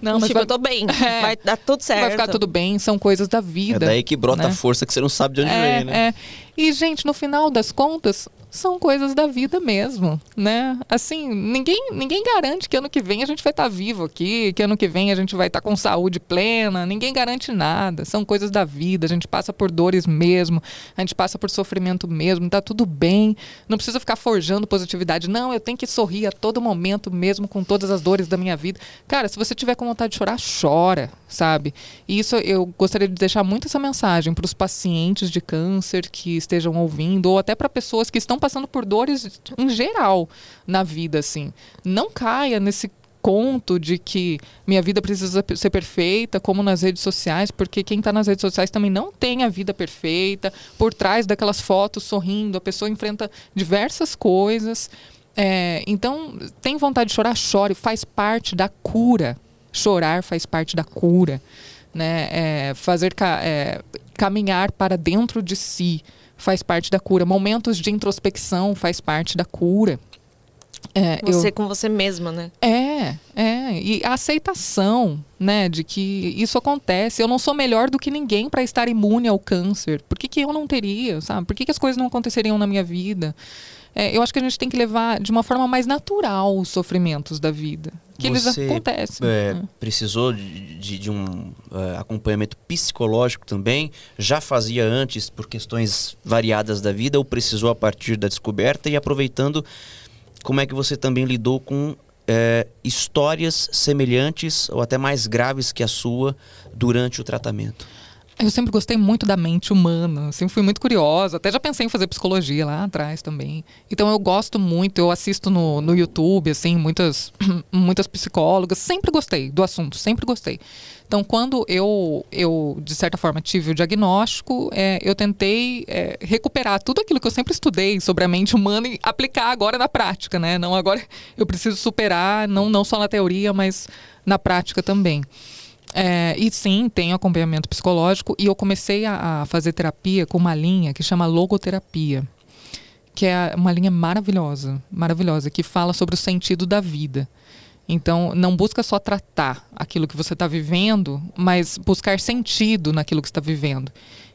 Não, mas tipo, vai... eu tô bem, é, vai dar tudo certo. Vai ficar tudo bem, são coisas da vida. É daí que brota né? a força que você não sabe de onde é, vem, né? É. E, gente, no final das contas, são coisas da vida mesmo, né? Assim, ninguém, ninguém garante que ano que vem a gente vai estar tá vivo aqui, que ano que vem a gente vai estar tá com saúde plena, ninguém garante nada. São coisas da vida, a gente passa por dores mesmo, a gente passa por sofrimento mesmo, tá tudo bem. Não precisa ficar forjando positividade. Não, eu tenho que sorrir a todo momento mesmo com todas as dores da minha vida. Cara, se você tiver com vontade de chorar, chora, sabe? E isso eu gostaria de deixar muito essa mensagem para os pacientes de câncer que estejam ouvindo ou até para pessoas que estão estão passando por dores em geral na vida, assim. Não caia nesse conto de que minha vida precisa ser perfeita, como nas redes sociais, porque quem está nas redes sociais também não tem a vida perfeita. Por trás daquelas fotos sorrindo, a pessoa enfrenta diversas coisas. É, então, tem vontade de chorar, chore, faz parte da cura. Chorar faz parte da cura. Né? É, fazer ca é, caminhar para dentro de si faz parte da cura. Momentos de introspecção faz parte da cura. É, você eu... com você mesma, né? É, é. E a aceitação, né, de que isso acontece. Eu não sou melhor do que ninguém para estar imune ao câncer. Por que, que eu não teria, sabe? Por que, que as coisas não aconteceriam na minha vida? É, eu acho que a gente tem que levar de uma forma mais natural os sofrimentos da vida. Que Você, eles acontecem. É, é. Precisou de, de, de um uh, acompanhamento psicológico também? Já fazia antes por questões variadas da vida ou precisou a partir da descoberta? E aproveitando, como é que você também lidou com é, histórias semelhantes ou até mais graves que a sua durante o tratamento? Eu sempre gostei muito da mente humana, sempre fui muito curiosa, até já pensei em fazer psicologia lá atrás também. Então eu gosto muito, eu assisto no, no YouTube, assim, muitas, <clears throat> muitas psicólogas, sempre gostei do assunto, sempre gostei. Então, quando eu, eu de certa forma, tive o diagnóstico, é, eu tentei é, recuperar tudo aquilo que eu sempre estudei sobre a mente humana e aplicar agora na prática, né? Não agora <laughs> eu preciso superar, não, não só na teoria, mas na prática também. É, e sim, tenho acompanhamento psicológico e eu comecei a, a, fazer terapia com uma linha que chama logoterapia, que é uma linha maravilhosa, maravilhosa, que fala sobre o sentido da vida. Então, não busca só tratar aquilo que você está vivendo, mas buscar sentido naquilo que está vivendo.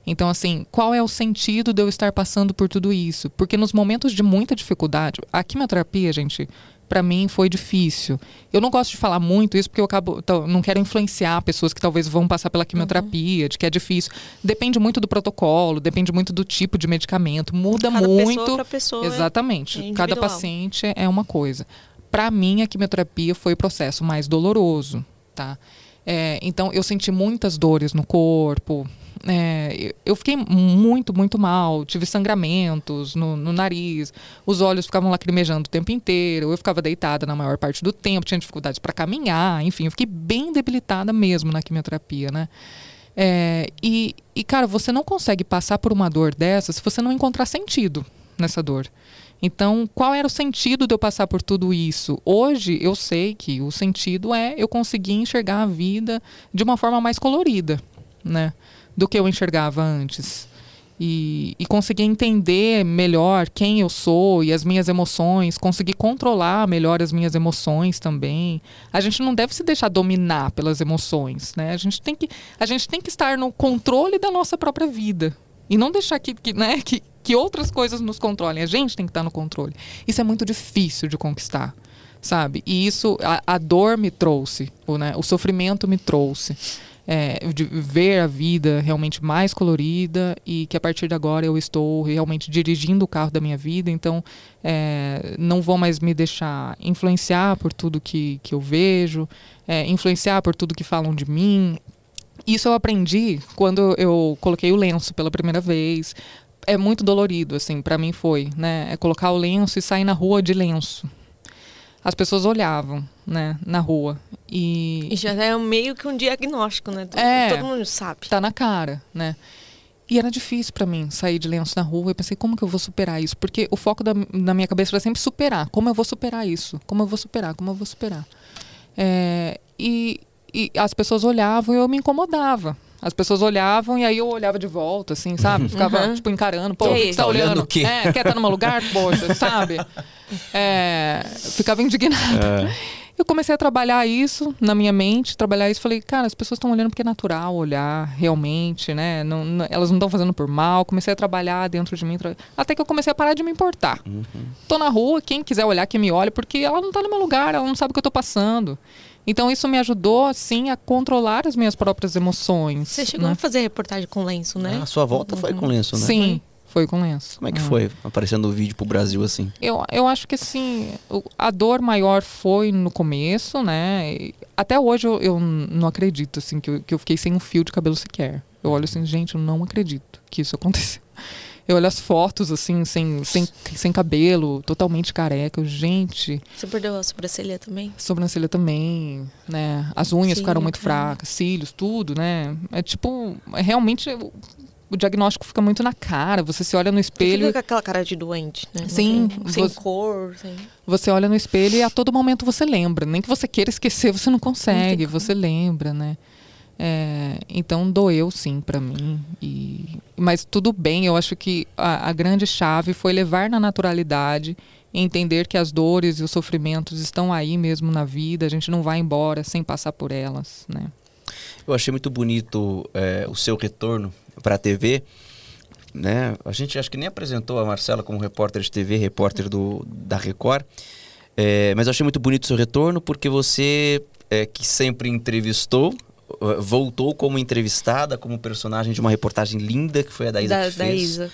Então, assim, qual é o sentido de eu estar passando por tudo isso? Porque nos momentos de muita dificuldade, a quimioterapia, gente, para mim foi difícil. Eu não gosto de falar muito isso porque eu acabo, não quero influenciar pessoas que talvez vão passar pela quimioterapia, uhum. de que é difícil. Depende muito do protocolo, depende muito do tipo de medicamento, muda Cada muito. Pessoa pessoa é Exatamente. É Cada paciente é uma coisa. Para mim, a quimioterapia foi o processo mais doloroso, tá? É, então, eu senti muitas dores no corpo, é, eu fiquei muito, muito mal. Tive sangramentos no, no, nariz, os olhos ficavam lacrimejando o tempo inteiro. Eu ficava deitada na maior parte do tempo, tinha dificuldades para caminhar, enfim, eu fiquei bem debilitada mesmo na quimioterapia, né? É, e, e, cara, você não consegue passar por uma dor dessa se você não encontrar sentido nessa dor. Então, qual era o sentido de eu passar por tudo isso? Hoje eu sei que o sentido é eu conseguir enxergar a vida de uma forma mais colorida, né? Do que eu enxergava antes. E, e conseguir entender melhor quem eu sou e as minhas emoções, conseguir controlar melhor as minhas emoções também. A gente não deve se deixar dominar pelas emoções, né? A gente tem que, a gente tem que estar no controle da nossa própria vida e não deixar que, que, né, que, que outras coisas nos controlem. A gente tem que estar no controle. Isso é muito difícil de conquistar, sabe? E isso, a, a dor me trouxe, o, né, o sofrimento me trouxe é, de ver a vida realmente mais colorida e que a partir de agora eu estou realmente dirigindo o carro da minha vida, então é, não vou mais me deixar influenciar por tudo que, que eu vejo, é, influenciar por tudo que falam de mim. Isso eu aprendi quando eu coloquei o lenço pela primeira vez. É muito dolorido, assim, para mim foi, né? É colocar o lenço e sair na rua de lenço as pessoas olhavam, né, na rua. E, e já é meio que um diagnóstico, né? Todo, é, todo mundo sabe. Tá na cara, né? E era difícil para mim sair de lenço na rua. Eu pensei, como que eu vou superar isso? Porque o foco da, da minha cabeça era sempre superar. Como eu vou superar isso? Como eu vou superar? Como eu vou superar? É, e, e as pessoas olhavam e eu me incomodava. As pessoas olhavam e aí eu olhava de volta, assim, sabe? <laughs> Ficava, uhum. tipo, encarando. Pô, que tá, tá olhando? o quê? É, quer estar tá num lugar? <laughs> Poxa, sabe? É, ficava indignada. É. Eu comecei a trabalhar isso na minha mente, trabalhar isso. Falei, cara, as pessoas estão olhando porque é natural olhar, realmente, né? Não, não, elas não estão fazendo por mal. Comecei a trabalhar dentro de mim. Até que eu comecei a parar de me importar. Uhum. Tô na rua, quem quiser olhar, que me olhe, porque ela não está no meu lugar, ela não sabe o que eu tô passando. Então isso me ajudou, assim, a controlar as minhas próprias emoções. Você chegou né? a fazer reportagem com lenço, né? Ah, a sua volta uhum. foi com lenço, né? Sim. Foi com lenço. Como é que uhum. foi aparecendo o vídeo pro Brasil assim? Eu, eu acho que assim, a dor maior foi no começo, né? Até hoje eu, eu não acredito, assim, que eu, que eu fiquei sem um fio de cabelo sequer. Eu olho assim, gente, eu não acredito que isso aconteceu. Eu olho as fotos, assim, sem, sem, sem cabelo, totalmente careca. Eu, gente. Você perdeu a sobrancelha também? Sobrancelha também, né? As unhas ficaram muito fracas, cílios, tudo, né? É tipo, é realmente o diagnóstico fica muito na cara. Você se olha no espelho. Você fica com aquela cara de doente, né? Sim. sem você, cor. Sem... Você olha no espelho e a todo momento você lembra. Nem que você queira esquecer, você não consegue. Não você lembra, né? É, então doeu sim para mim. E, mas tudo bem, eu acho que a, a, grande chave foi levar na naturalidade, entender que as dores e os sofrimentos estão aí mesmo na vida, a gente não vai embora sem passar por elas. Né? Eu achei muito bonito é, o seu retorno para a TV. Né? A gente acho que nem apresentou a Marcela como repórter de TV, repórter do, da Record. É, mas eu achei muito bonito o seu retorno porque você, é, que sempre entrevistou, voltou como entrevistada, como personagem de uma reportagem linda que foi a da Isa. Da, que da fez. Isa.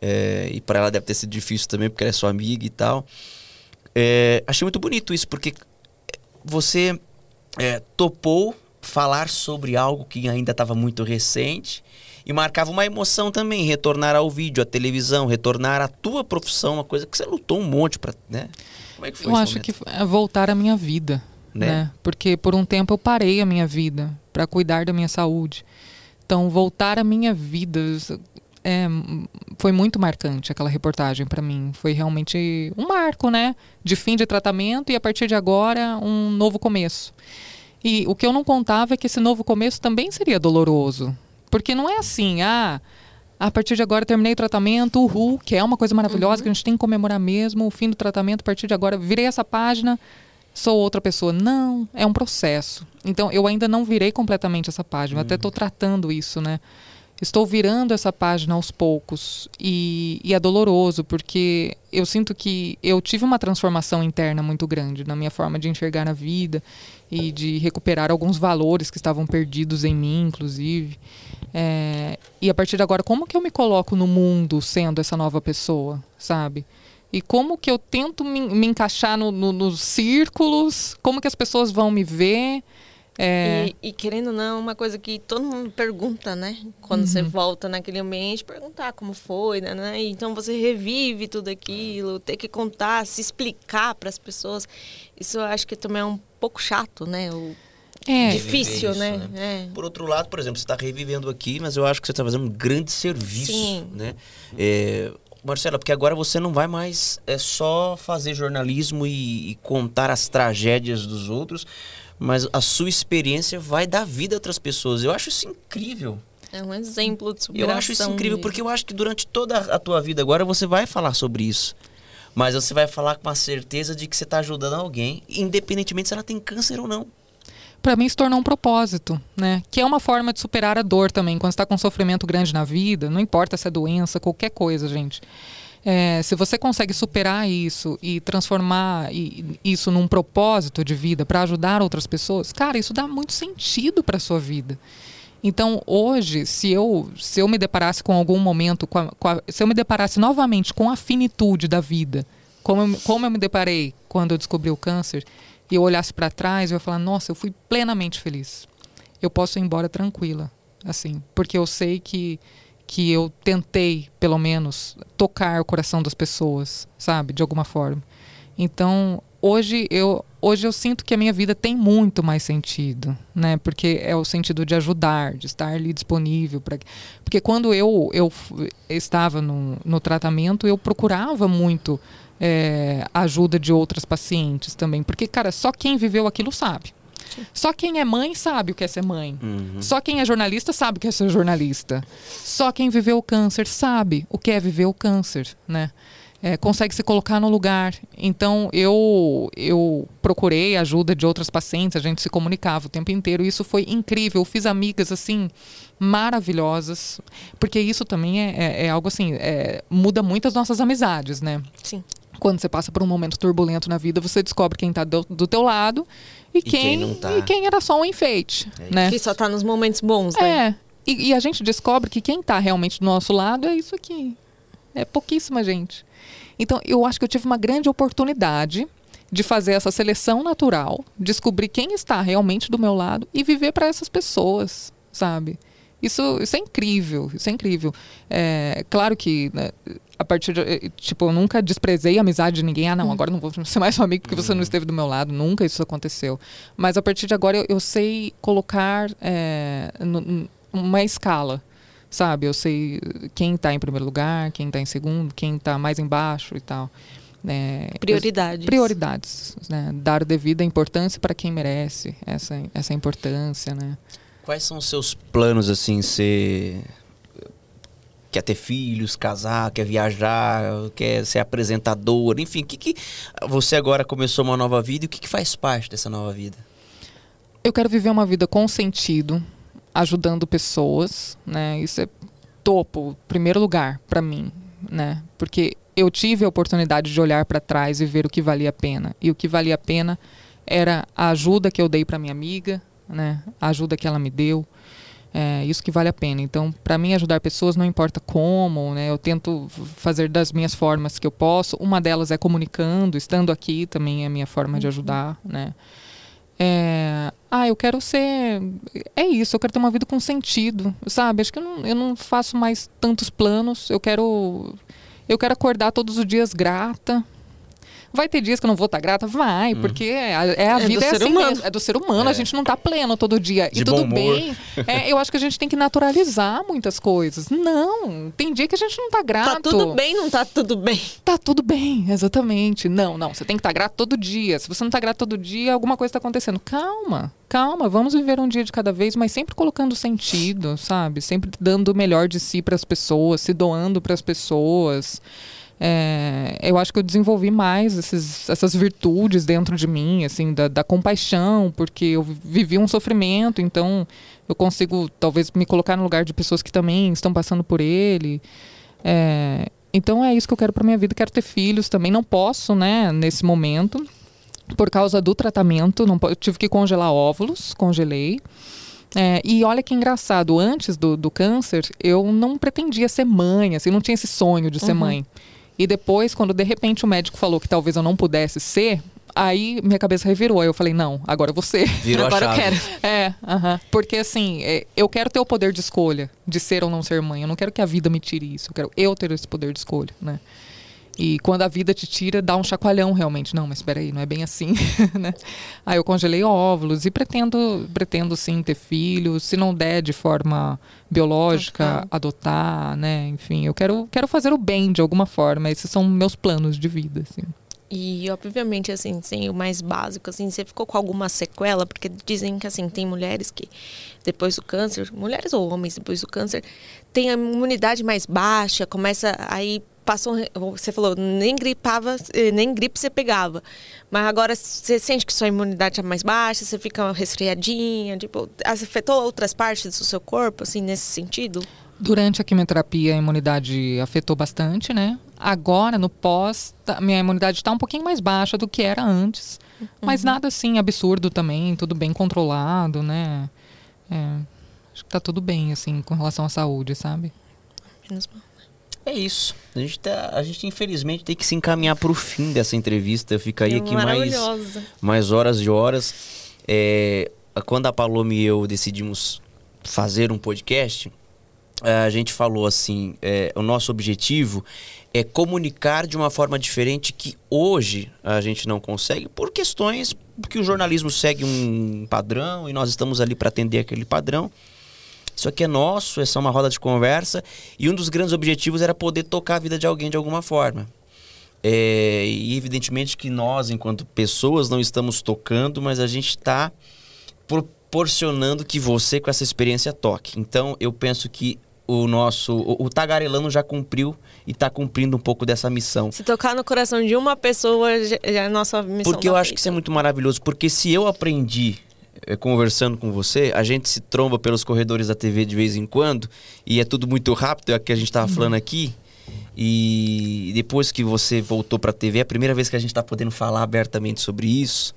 É, e para ela deve ter sido difícil também, porque ela é sua amiga e tal. É, achei muito bonito isso, porque você é, topou falar sobre algo que ainda estava muito recente e marcava uma emoção também, retornar ao vídeo, à televisão, retornar à tua profissão, uma coisa que você lutou um monte para, né? Como é que foi Eu acho momento? que é voltar à minha vida, né? né? Porque por um tempo eu parei a minha vida para cuidar da minha saúde. Então, voltar à minha vida é, foi muito marcante aquela reportagem para mim. Foi realmente um marco, né? De fim de tratamento e a partir de agora um novo começo. E o que eu não contava é que esse novo começo também seria doloroso. Porque não é assim, ah, a partir de agora terminei o tratamento, uhul, que é uma coisa maravilhosa, uhum. que a gente tem que comemorar mesmo, o fim do tratamento, a partir de agora virei essa página, sou outra pessoa. Não, é um processo. Então, eu ainda não virei completamente essa página, uhum. até estou tratando isso, né? Estou virando essa página aos poucos e, e, é doloroso porque eu sinto que eu tive uma transformação interna muito grande na minha forma de enxergar a vida e de recuperar alguns valores que estavam perdidos em mim, inclusive. É, e a partir de agora, como que eu me coloco no mundo sendo essa nova pessoa, sabe? E como que eu tento me, me encaixar no, no, nos círculos, como que as pessoas vão me ver. É... E, e, querendo ou não, uma coisa que todo mundo pergunta, né? Quando uhum. você volta naquele ambiente, perguntar como foi, né, né? Então você revive tudo aquilo, ter que contar, se explicar para as pessoas. Isso eu acho que também é um pouco chato, né? O, é. Difícil, isso, né? né? É. Por outro lado, por exemplo, você está revivendo aqui, mas eu acho que você está fazendo um grande serviço, Sim. né? É, Marcela, porque agora você não vai mais é só fazer jornalismo e, e, contar as tragédias dos outros, mas a sua experiência vai dar vida a outras pessoas. Eu acho isso incrível. É um exemplo de superação. Eu acho isso incrível porque eu acho que durante toda a tua vida agora você vai falar sobre isso. Mas você vai falar com a certeza de que você está ajudando alguém, independentemente se ela tem câncer ou não. Para mim se tornou um propósito, né? Que é uma forma de superar a dor também. Quando está com um sofrimento grande na vida, não importa se é doença, qualquer coisa, gente. É, se você consegue superar isso e transformar isso num propósito de vida para ajudar outras pessoas, cara, isso dá muito sentido para sua vida. Então, hoje, se eu, se eu me deparasse com algum momento, com a, com a, se eu me deparasse novamente com a finitude da vida, como eu, como eu me deparei quando eu descobri o câncer, e eu olhasse para trás, eu ia falar: nossa, eu fui plenamente feliz. Eu posso ir embora tranquila, assim, porque eu sei que que eu tentei, pelo menos, tocar o coração das pessoas, sabe, de alguma forma. Então, hoje eu hoje eu sinto que a minha vida tem muito mais sentido, né? Porque é o sentido de ajudar, de estar ali disponível para porque quando eu eu estava no, no tratamento eu procurava muito é, ajuda de outras pacientes também, porque cara só quem viveu aquilo sabe. Só quem é mãe sabe o que é ser mãe. Uhum. Só quem é jornalista sabe o que é ser jornalista. Só quem viveu o câncer sabe o que é viver o câncer, né? é, consegue se colocar no lugar. Então eu eu procurei ajuda de outras pacientes, a gente se comunicava o tempo inteiro. E isso foi incrível. Eu fiz amigas assim maravilhosas, porque isso também é, é, é algo assim é, muda muito as nossas amizades, né? Sim. Quando você passa por um momento turbulento na vida, você descobre quem está do, do, teu lado e, e quem, quem tá. e quem era só um enfeite, é né? Que só está nos momentos bons, né? É. E, e a gente descobre que quem está realmente do nosso lado é isso aqui. É pouquíssima gente. Então, eu acho que eu tive uma grande oportunidade de fazer essa seleção natural, descobrir quem está realmente do meu lado e viver para essas pessoas, sabe? Isso, isso é incrível, isso é incrível. É, claro que né, a partir de, eh, tipo, eu nunca desprezei a amizade de ninguém. Ah, não, hum. agora não vou ser mais seu amigo porque você não hum. esteve do meu lado. Nunca isso aconteceu. Mas a partir de agora eu, eu sei colocar é, uma escala sabe? Eu sei quem está em primeiro lugar, quem está em segundo, quem está mais embaixo e tal. É, prioridades. Prioridades. Né? Dar devida importância para quem merece essa, essa importância, né? Quais são os seus planos, assim. Quer ter filhos, casar, quer viajar, quer ser apresentador, enfim, que que você agora começou uma nova vida e o que, que faz parte dessa nova vida? Eu quero viver uma vida com sentido, ajudando pessoas, né? Isso é topo, primeiro lugar para mim, né? Porque eu tive a oportunidade de olhar para trás e ver o que valia a pena. E o que valia a pena era a ajuda que eu dei para minha amiga, né? A ajuda que ela me deu. É, isso que vale a pena. Então, para mim, ajudar pessoas não importa como, né? Eu tento fazer das minhas formas que eu posso. Uma delas é comunicando, estando aqui também é a minha forma de uhum. ajudar, né? É, ah, eu quero ser. É isso, eu quero ter uma vida com sentido, sabe? Acho que eu não, eu não faço mais tantos planos. Eu quero. Eu quero acordar todos os dias grata, Vai ter dias que eu não vou estar tá grata? Vai, hum. porque é a, é a é vida é assim humano. mesmo. É do ser humano, é. a gente não está pleno todo dia. De e tudo bem. É, eu acho que a gente tem que naturalizar muitas coisas. Não, tem dia que a gente não está grato. Tá tudo bem, não tá tudo bem. Tá tudo bem, exatamente. Não, não, você tem que estar tá grato todo dia. Se você não está grato todo dia, alguma coisa está acontecendo. Calma, calma, vamos viver um dia de cada vez, mas sempre colocando sentido, sabe? Sempre dando o melhor de si para as pessoas, se doando para as pessoas. É, eu acho que eu desenvolvi mais esses, essas virtudes dentro de mim, assim, da, da, compaixão, porque eu vivi um sofrimento, então eu consigo talvez me colocar no lugar de pessoas que também estão passando por ele. É, então é isso que eu quero para minha vida. Quero ter filhos também, não posso, né, nesse momento, por causa do tratamento. Não, eu tive que congelar óvulos, congelei. É, e olha que engraçado, antes do, do câncer, eu não pretendia ser mãe, assim, não tinha esse sonho de ser uhum. mãe. E depois, quando de repente o médico falou que talvez eu não pudesse ser, aí minha cabeça revirou. Aí eu falei, não, agora você. Virou agora eu quero. É, uh -huh. porque assim, é, eu quero ter o poder de escolha de ser ou não ser mãe. Eu não quero que a vida me tire isso. Eu quero eu ter esse poder de escolha, né? E quando a vida te tira, dá um chacoalhão realmente. Não, mas espera aí, não é bem assim, <laughs> né? Aí eu congelei óvulos e pretendo, pretendo sim ter filhos, se não der de forma biológica, adotar, né? Enfim, eu quero, quero fazer o bem de alguma forma. Esses são meus planos de vida, assim. E, obviamente, assim, sem o mais básico, assim, você ficou com alguma sequela? Porque dizem que, assim, tem mulheres que, depois do câncer, mulheres ou homens depois do câncer, tem a imunidade mais baixa, começa aí passou, você falou, nem gripava, eh, nem gripe você pegava. Mas agora você sente que sua imunidade é mais baixa, você fica resfriadinha, tipo, afetou outras partes do seu corpo, assim, nesse sentido? Durante a quimioterapia, a imunidade afetou bastante, né? Agora, no pós, tá, minha imunidade está um pouquinho mais baixa do que era antes. Uhum. Mas nada assim absurdo também, tudo bem controlado, né? É, acho que tá tudo bem, assim, com relação à saúde, sabe? Menos mal. É isso. A gente, tá, a gente infelizmente tem que se encaminhar para o fim dessa entrevista. Fica aí é aqui mais, mais horas e horas. É, quando a Paloma e eu decidimos fazer um podcast, a gente falou assim: é, o nosso objetivo é comunicar de uma forma diferente que hoje a gente não consegue por questões que o jornalismo segue um padrão e nós estamos ali para atender aquele padrão. Isso aqui é nosso, essa é uma roda de conversa. E um dos grandes objetivos era poder tocar a vida de alguém de alguma forma. É, e evidentemente que nós, enquanto pessoas, não estamos tocando, mas a gente está proporcionando que você, com essa experiência, toque. Então, eu penso que o nosso. O, o Tagarelano já cumpriu e está cumprindo um pouco dessa missão. Se tocar no coração de uma pessoa, já é a nossa missão. Porque eu acho que isso é muito maravilhoso. Porque se eu aprendi conversando com você, a gente se tromba pelos corredores da TV de vez em quando e é tudo muito rápido, é o que a gente estava uhum. falando aqui. E depois que você voltou para a TV, é a primeira vez que a gente está podendo falar abertamente sobre isso.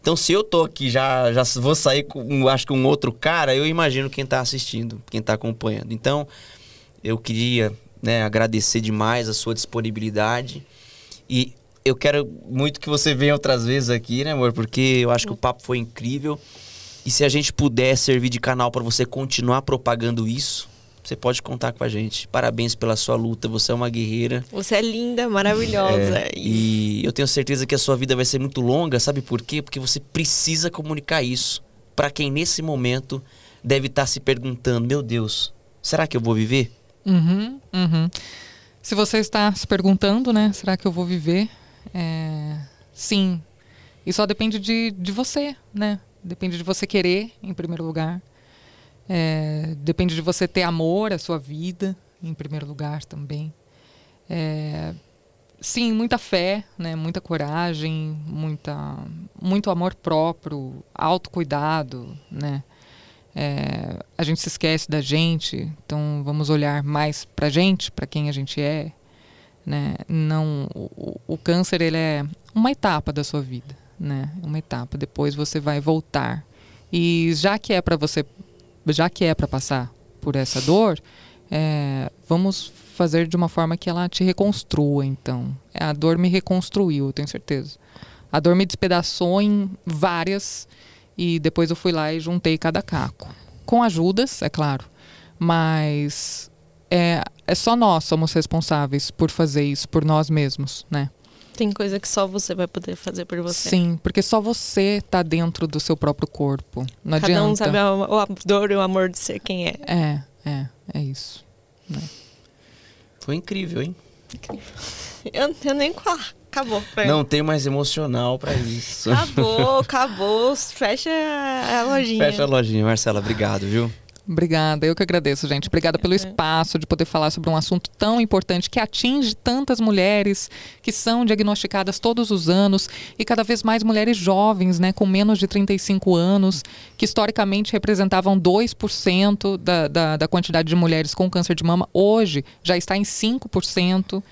Então, se eu tô aqui já já vou sair com, acho que um outro cara, eu imagino quem está assistindo, quem está acompanhando. Então, eu queria né, agradecer demais a sua disponibilidade e eu quero muito que você venha outras vezes aqui, né, amor? Porque eu acho que o papo foi incrível. E se a gente puder servir de canal para você continuar propagando isso, você pode contar com a gente. Parabéns pela sua luta, você é uma guerreira. Você é linda, maravilhosa. É, e eu tenho certeza que a sua vida vai ser muito longa, sabe por quê? Porque você precisa comunicar isso para quem nesse momento deve estar tá se perguntando: meu Deus, será que eu vou viver? Uhum, uhum. Se você está se perguntando, né, será que eu vou viver? É, sim. E só depende de, de você, né? Depende de você querer, em primeiro lugar. É, depende de você ter amor à sua vida, em primeiro lugar também. É, sim, muita fé, né? muita coragem, muita, muito amor próprio, autocuidado, né? É, a gente se esquece da gente, então vamos olhar mais para a gente, para quem a gente é, né? Não, o, o câncer ele é uma etapa da sua vida né? Uma etapa. Depois você vai voltar. E já que é para você, já que é para passar por essa dor, é, vamos fazer de uma forma que ela te reconstrua. Então, a dor me reconstruiu, eu tenho certeza. A dor me despedaçou em várias E depois eu fui lá e juntei cada caco. Com ajudas, é claro. Mas é, é só nós somos responsáveis por fazer isso por nós mesmos, né? Tem coisa que só você vai poder fazer por você. Sim, porque só você tá dentro do seu próprio corpo. Não Cada adianta. um sabe a, a dor e o amor de ser quem é. É, é, é isso. Foi incrível, hein? Eu, eu nem. Acabou. Foi. Não tem mais emocional pra isso. Acabou, acabou. Fecha a lojinha. Fecha a lojinha, Marcela. Obrigado, viu? Obrigada, eu que agradeço, gente. Obrigada pelo espaço de poder falar sobre um assunto tão importante que atinge tantas mulheres que são diagnosticadas todos os anos e cada vez mais mulheres jovens, né, com menos de 35 anos, que historicamente representavam 2% da, da, da quantidade de mulheres com câncer de mama, hoje já está em 5%.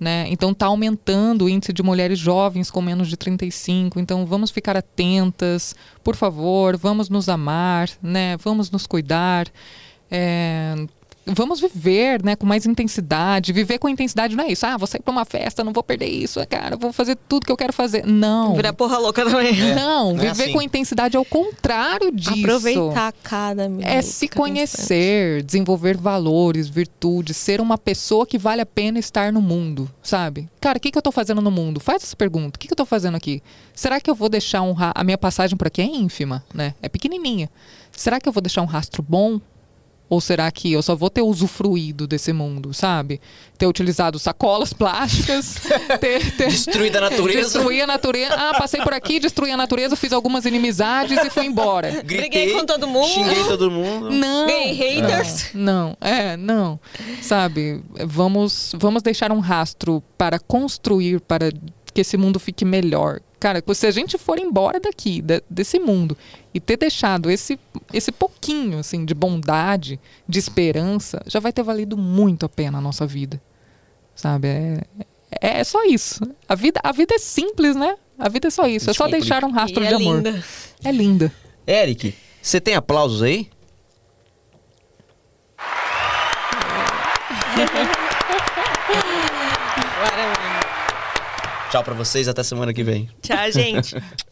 Né? Então está aumentando o índice de mulheres jovens com menos de 35. Então vamos ficar atentas, por favor, vamos nos amar, né? Vamos nos cuidar. É, Vamos viver, né, com mais intensidade. Viver com intensidade não é isso. Ah, vou sair para uma festa, não vou perder isso, cara, vou fazer tudo que eu quero fazer. Não. Virar porra louca também. Não, Não é viver assim. com intensidade é o contrário disso. Aproveitar cada minuto. É se conhecer, desenvolver valores, virtudes, ser uma pessoa que vale a pena estar no mundo, sabe? Cara, o que, que eu tô fazendo no mundo? Faz essa pergunta. O que, que eu tô fazendo aqui? Será que eu vou deixar um ra... A minha passagem por aqui é ínfima, né? É pequenininha. Será que eu vou deixar um rastro bom? Ou será que eu só vou ter usufruído desse mundo, sabe? Ter utilizado sacolas plásticas, <laughs> ter, ter... Destruída a natureza. Destruir a natureza. Ah, passei por aqui, destruí a natureza, fiz algumas inimizades e fui embora. Briguei com todo mundo. Xinguei todo mundo. Não. Ganhei haters. Não, é, não. Sabe, vamos, vamos deixar um rastro para construir, para que esse mundo fique melhor. Cara, se a gente for embora daqui, da- desse mundo, e ter deixado esse, esse pouquinho, assim, de bondade, de esperança, já vai ter valido muito a pena a nossa vida. Sabe, é, é só isso. A vida, a vida é simples, né? A vida é só isso. É só deixar um rastro E de é amor. linda. É linda. Eric, você tem aplausos aí? Tchau pra vocês, até semana que vem. Tchau, gente. <laughs>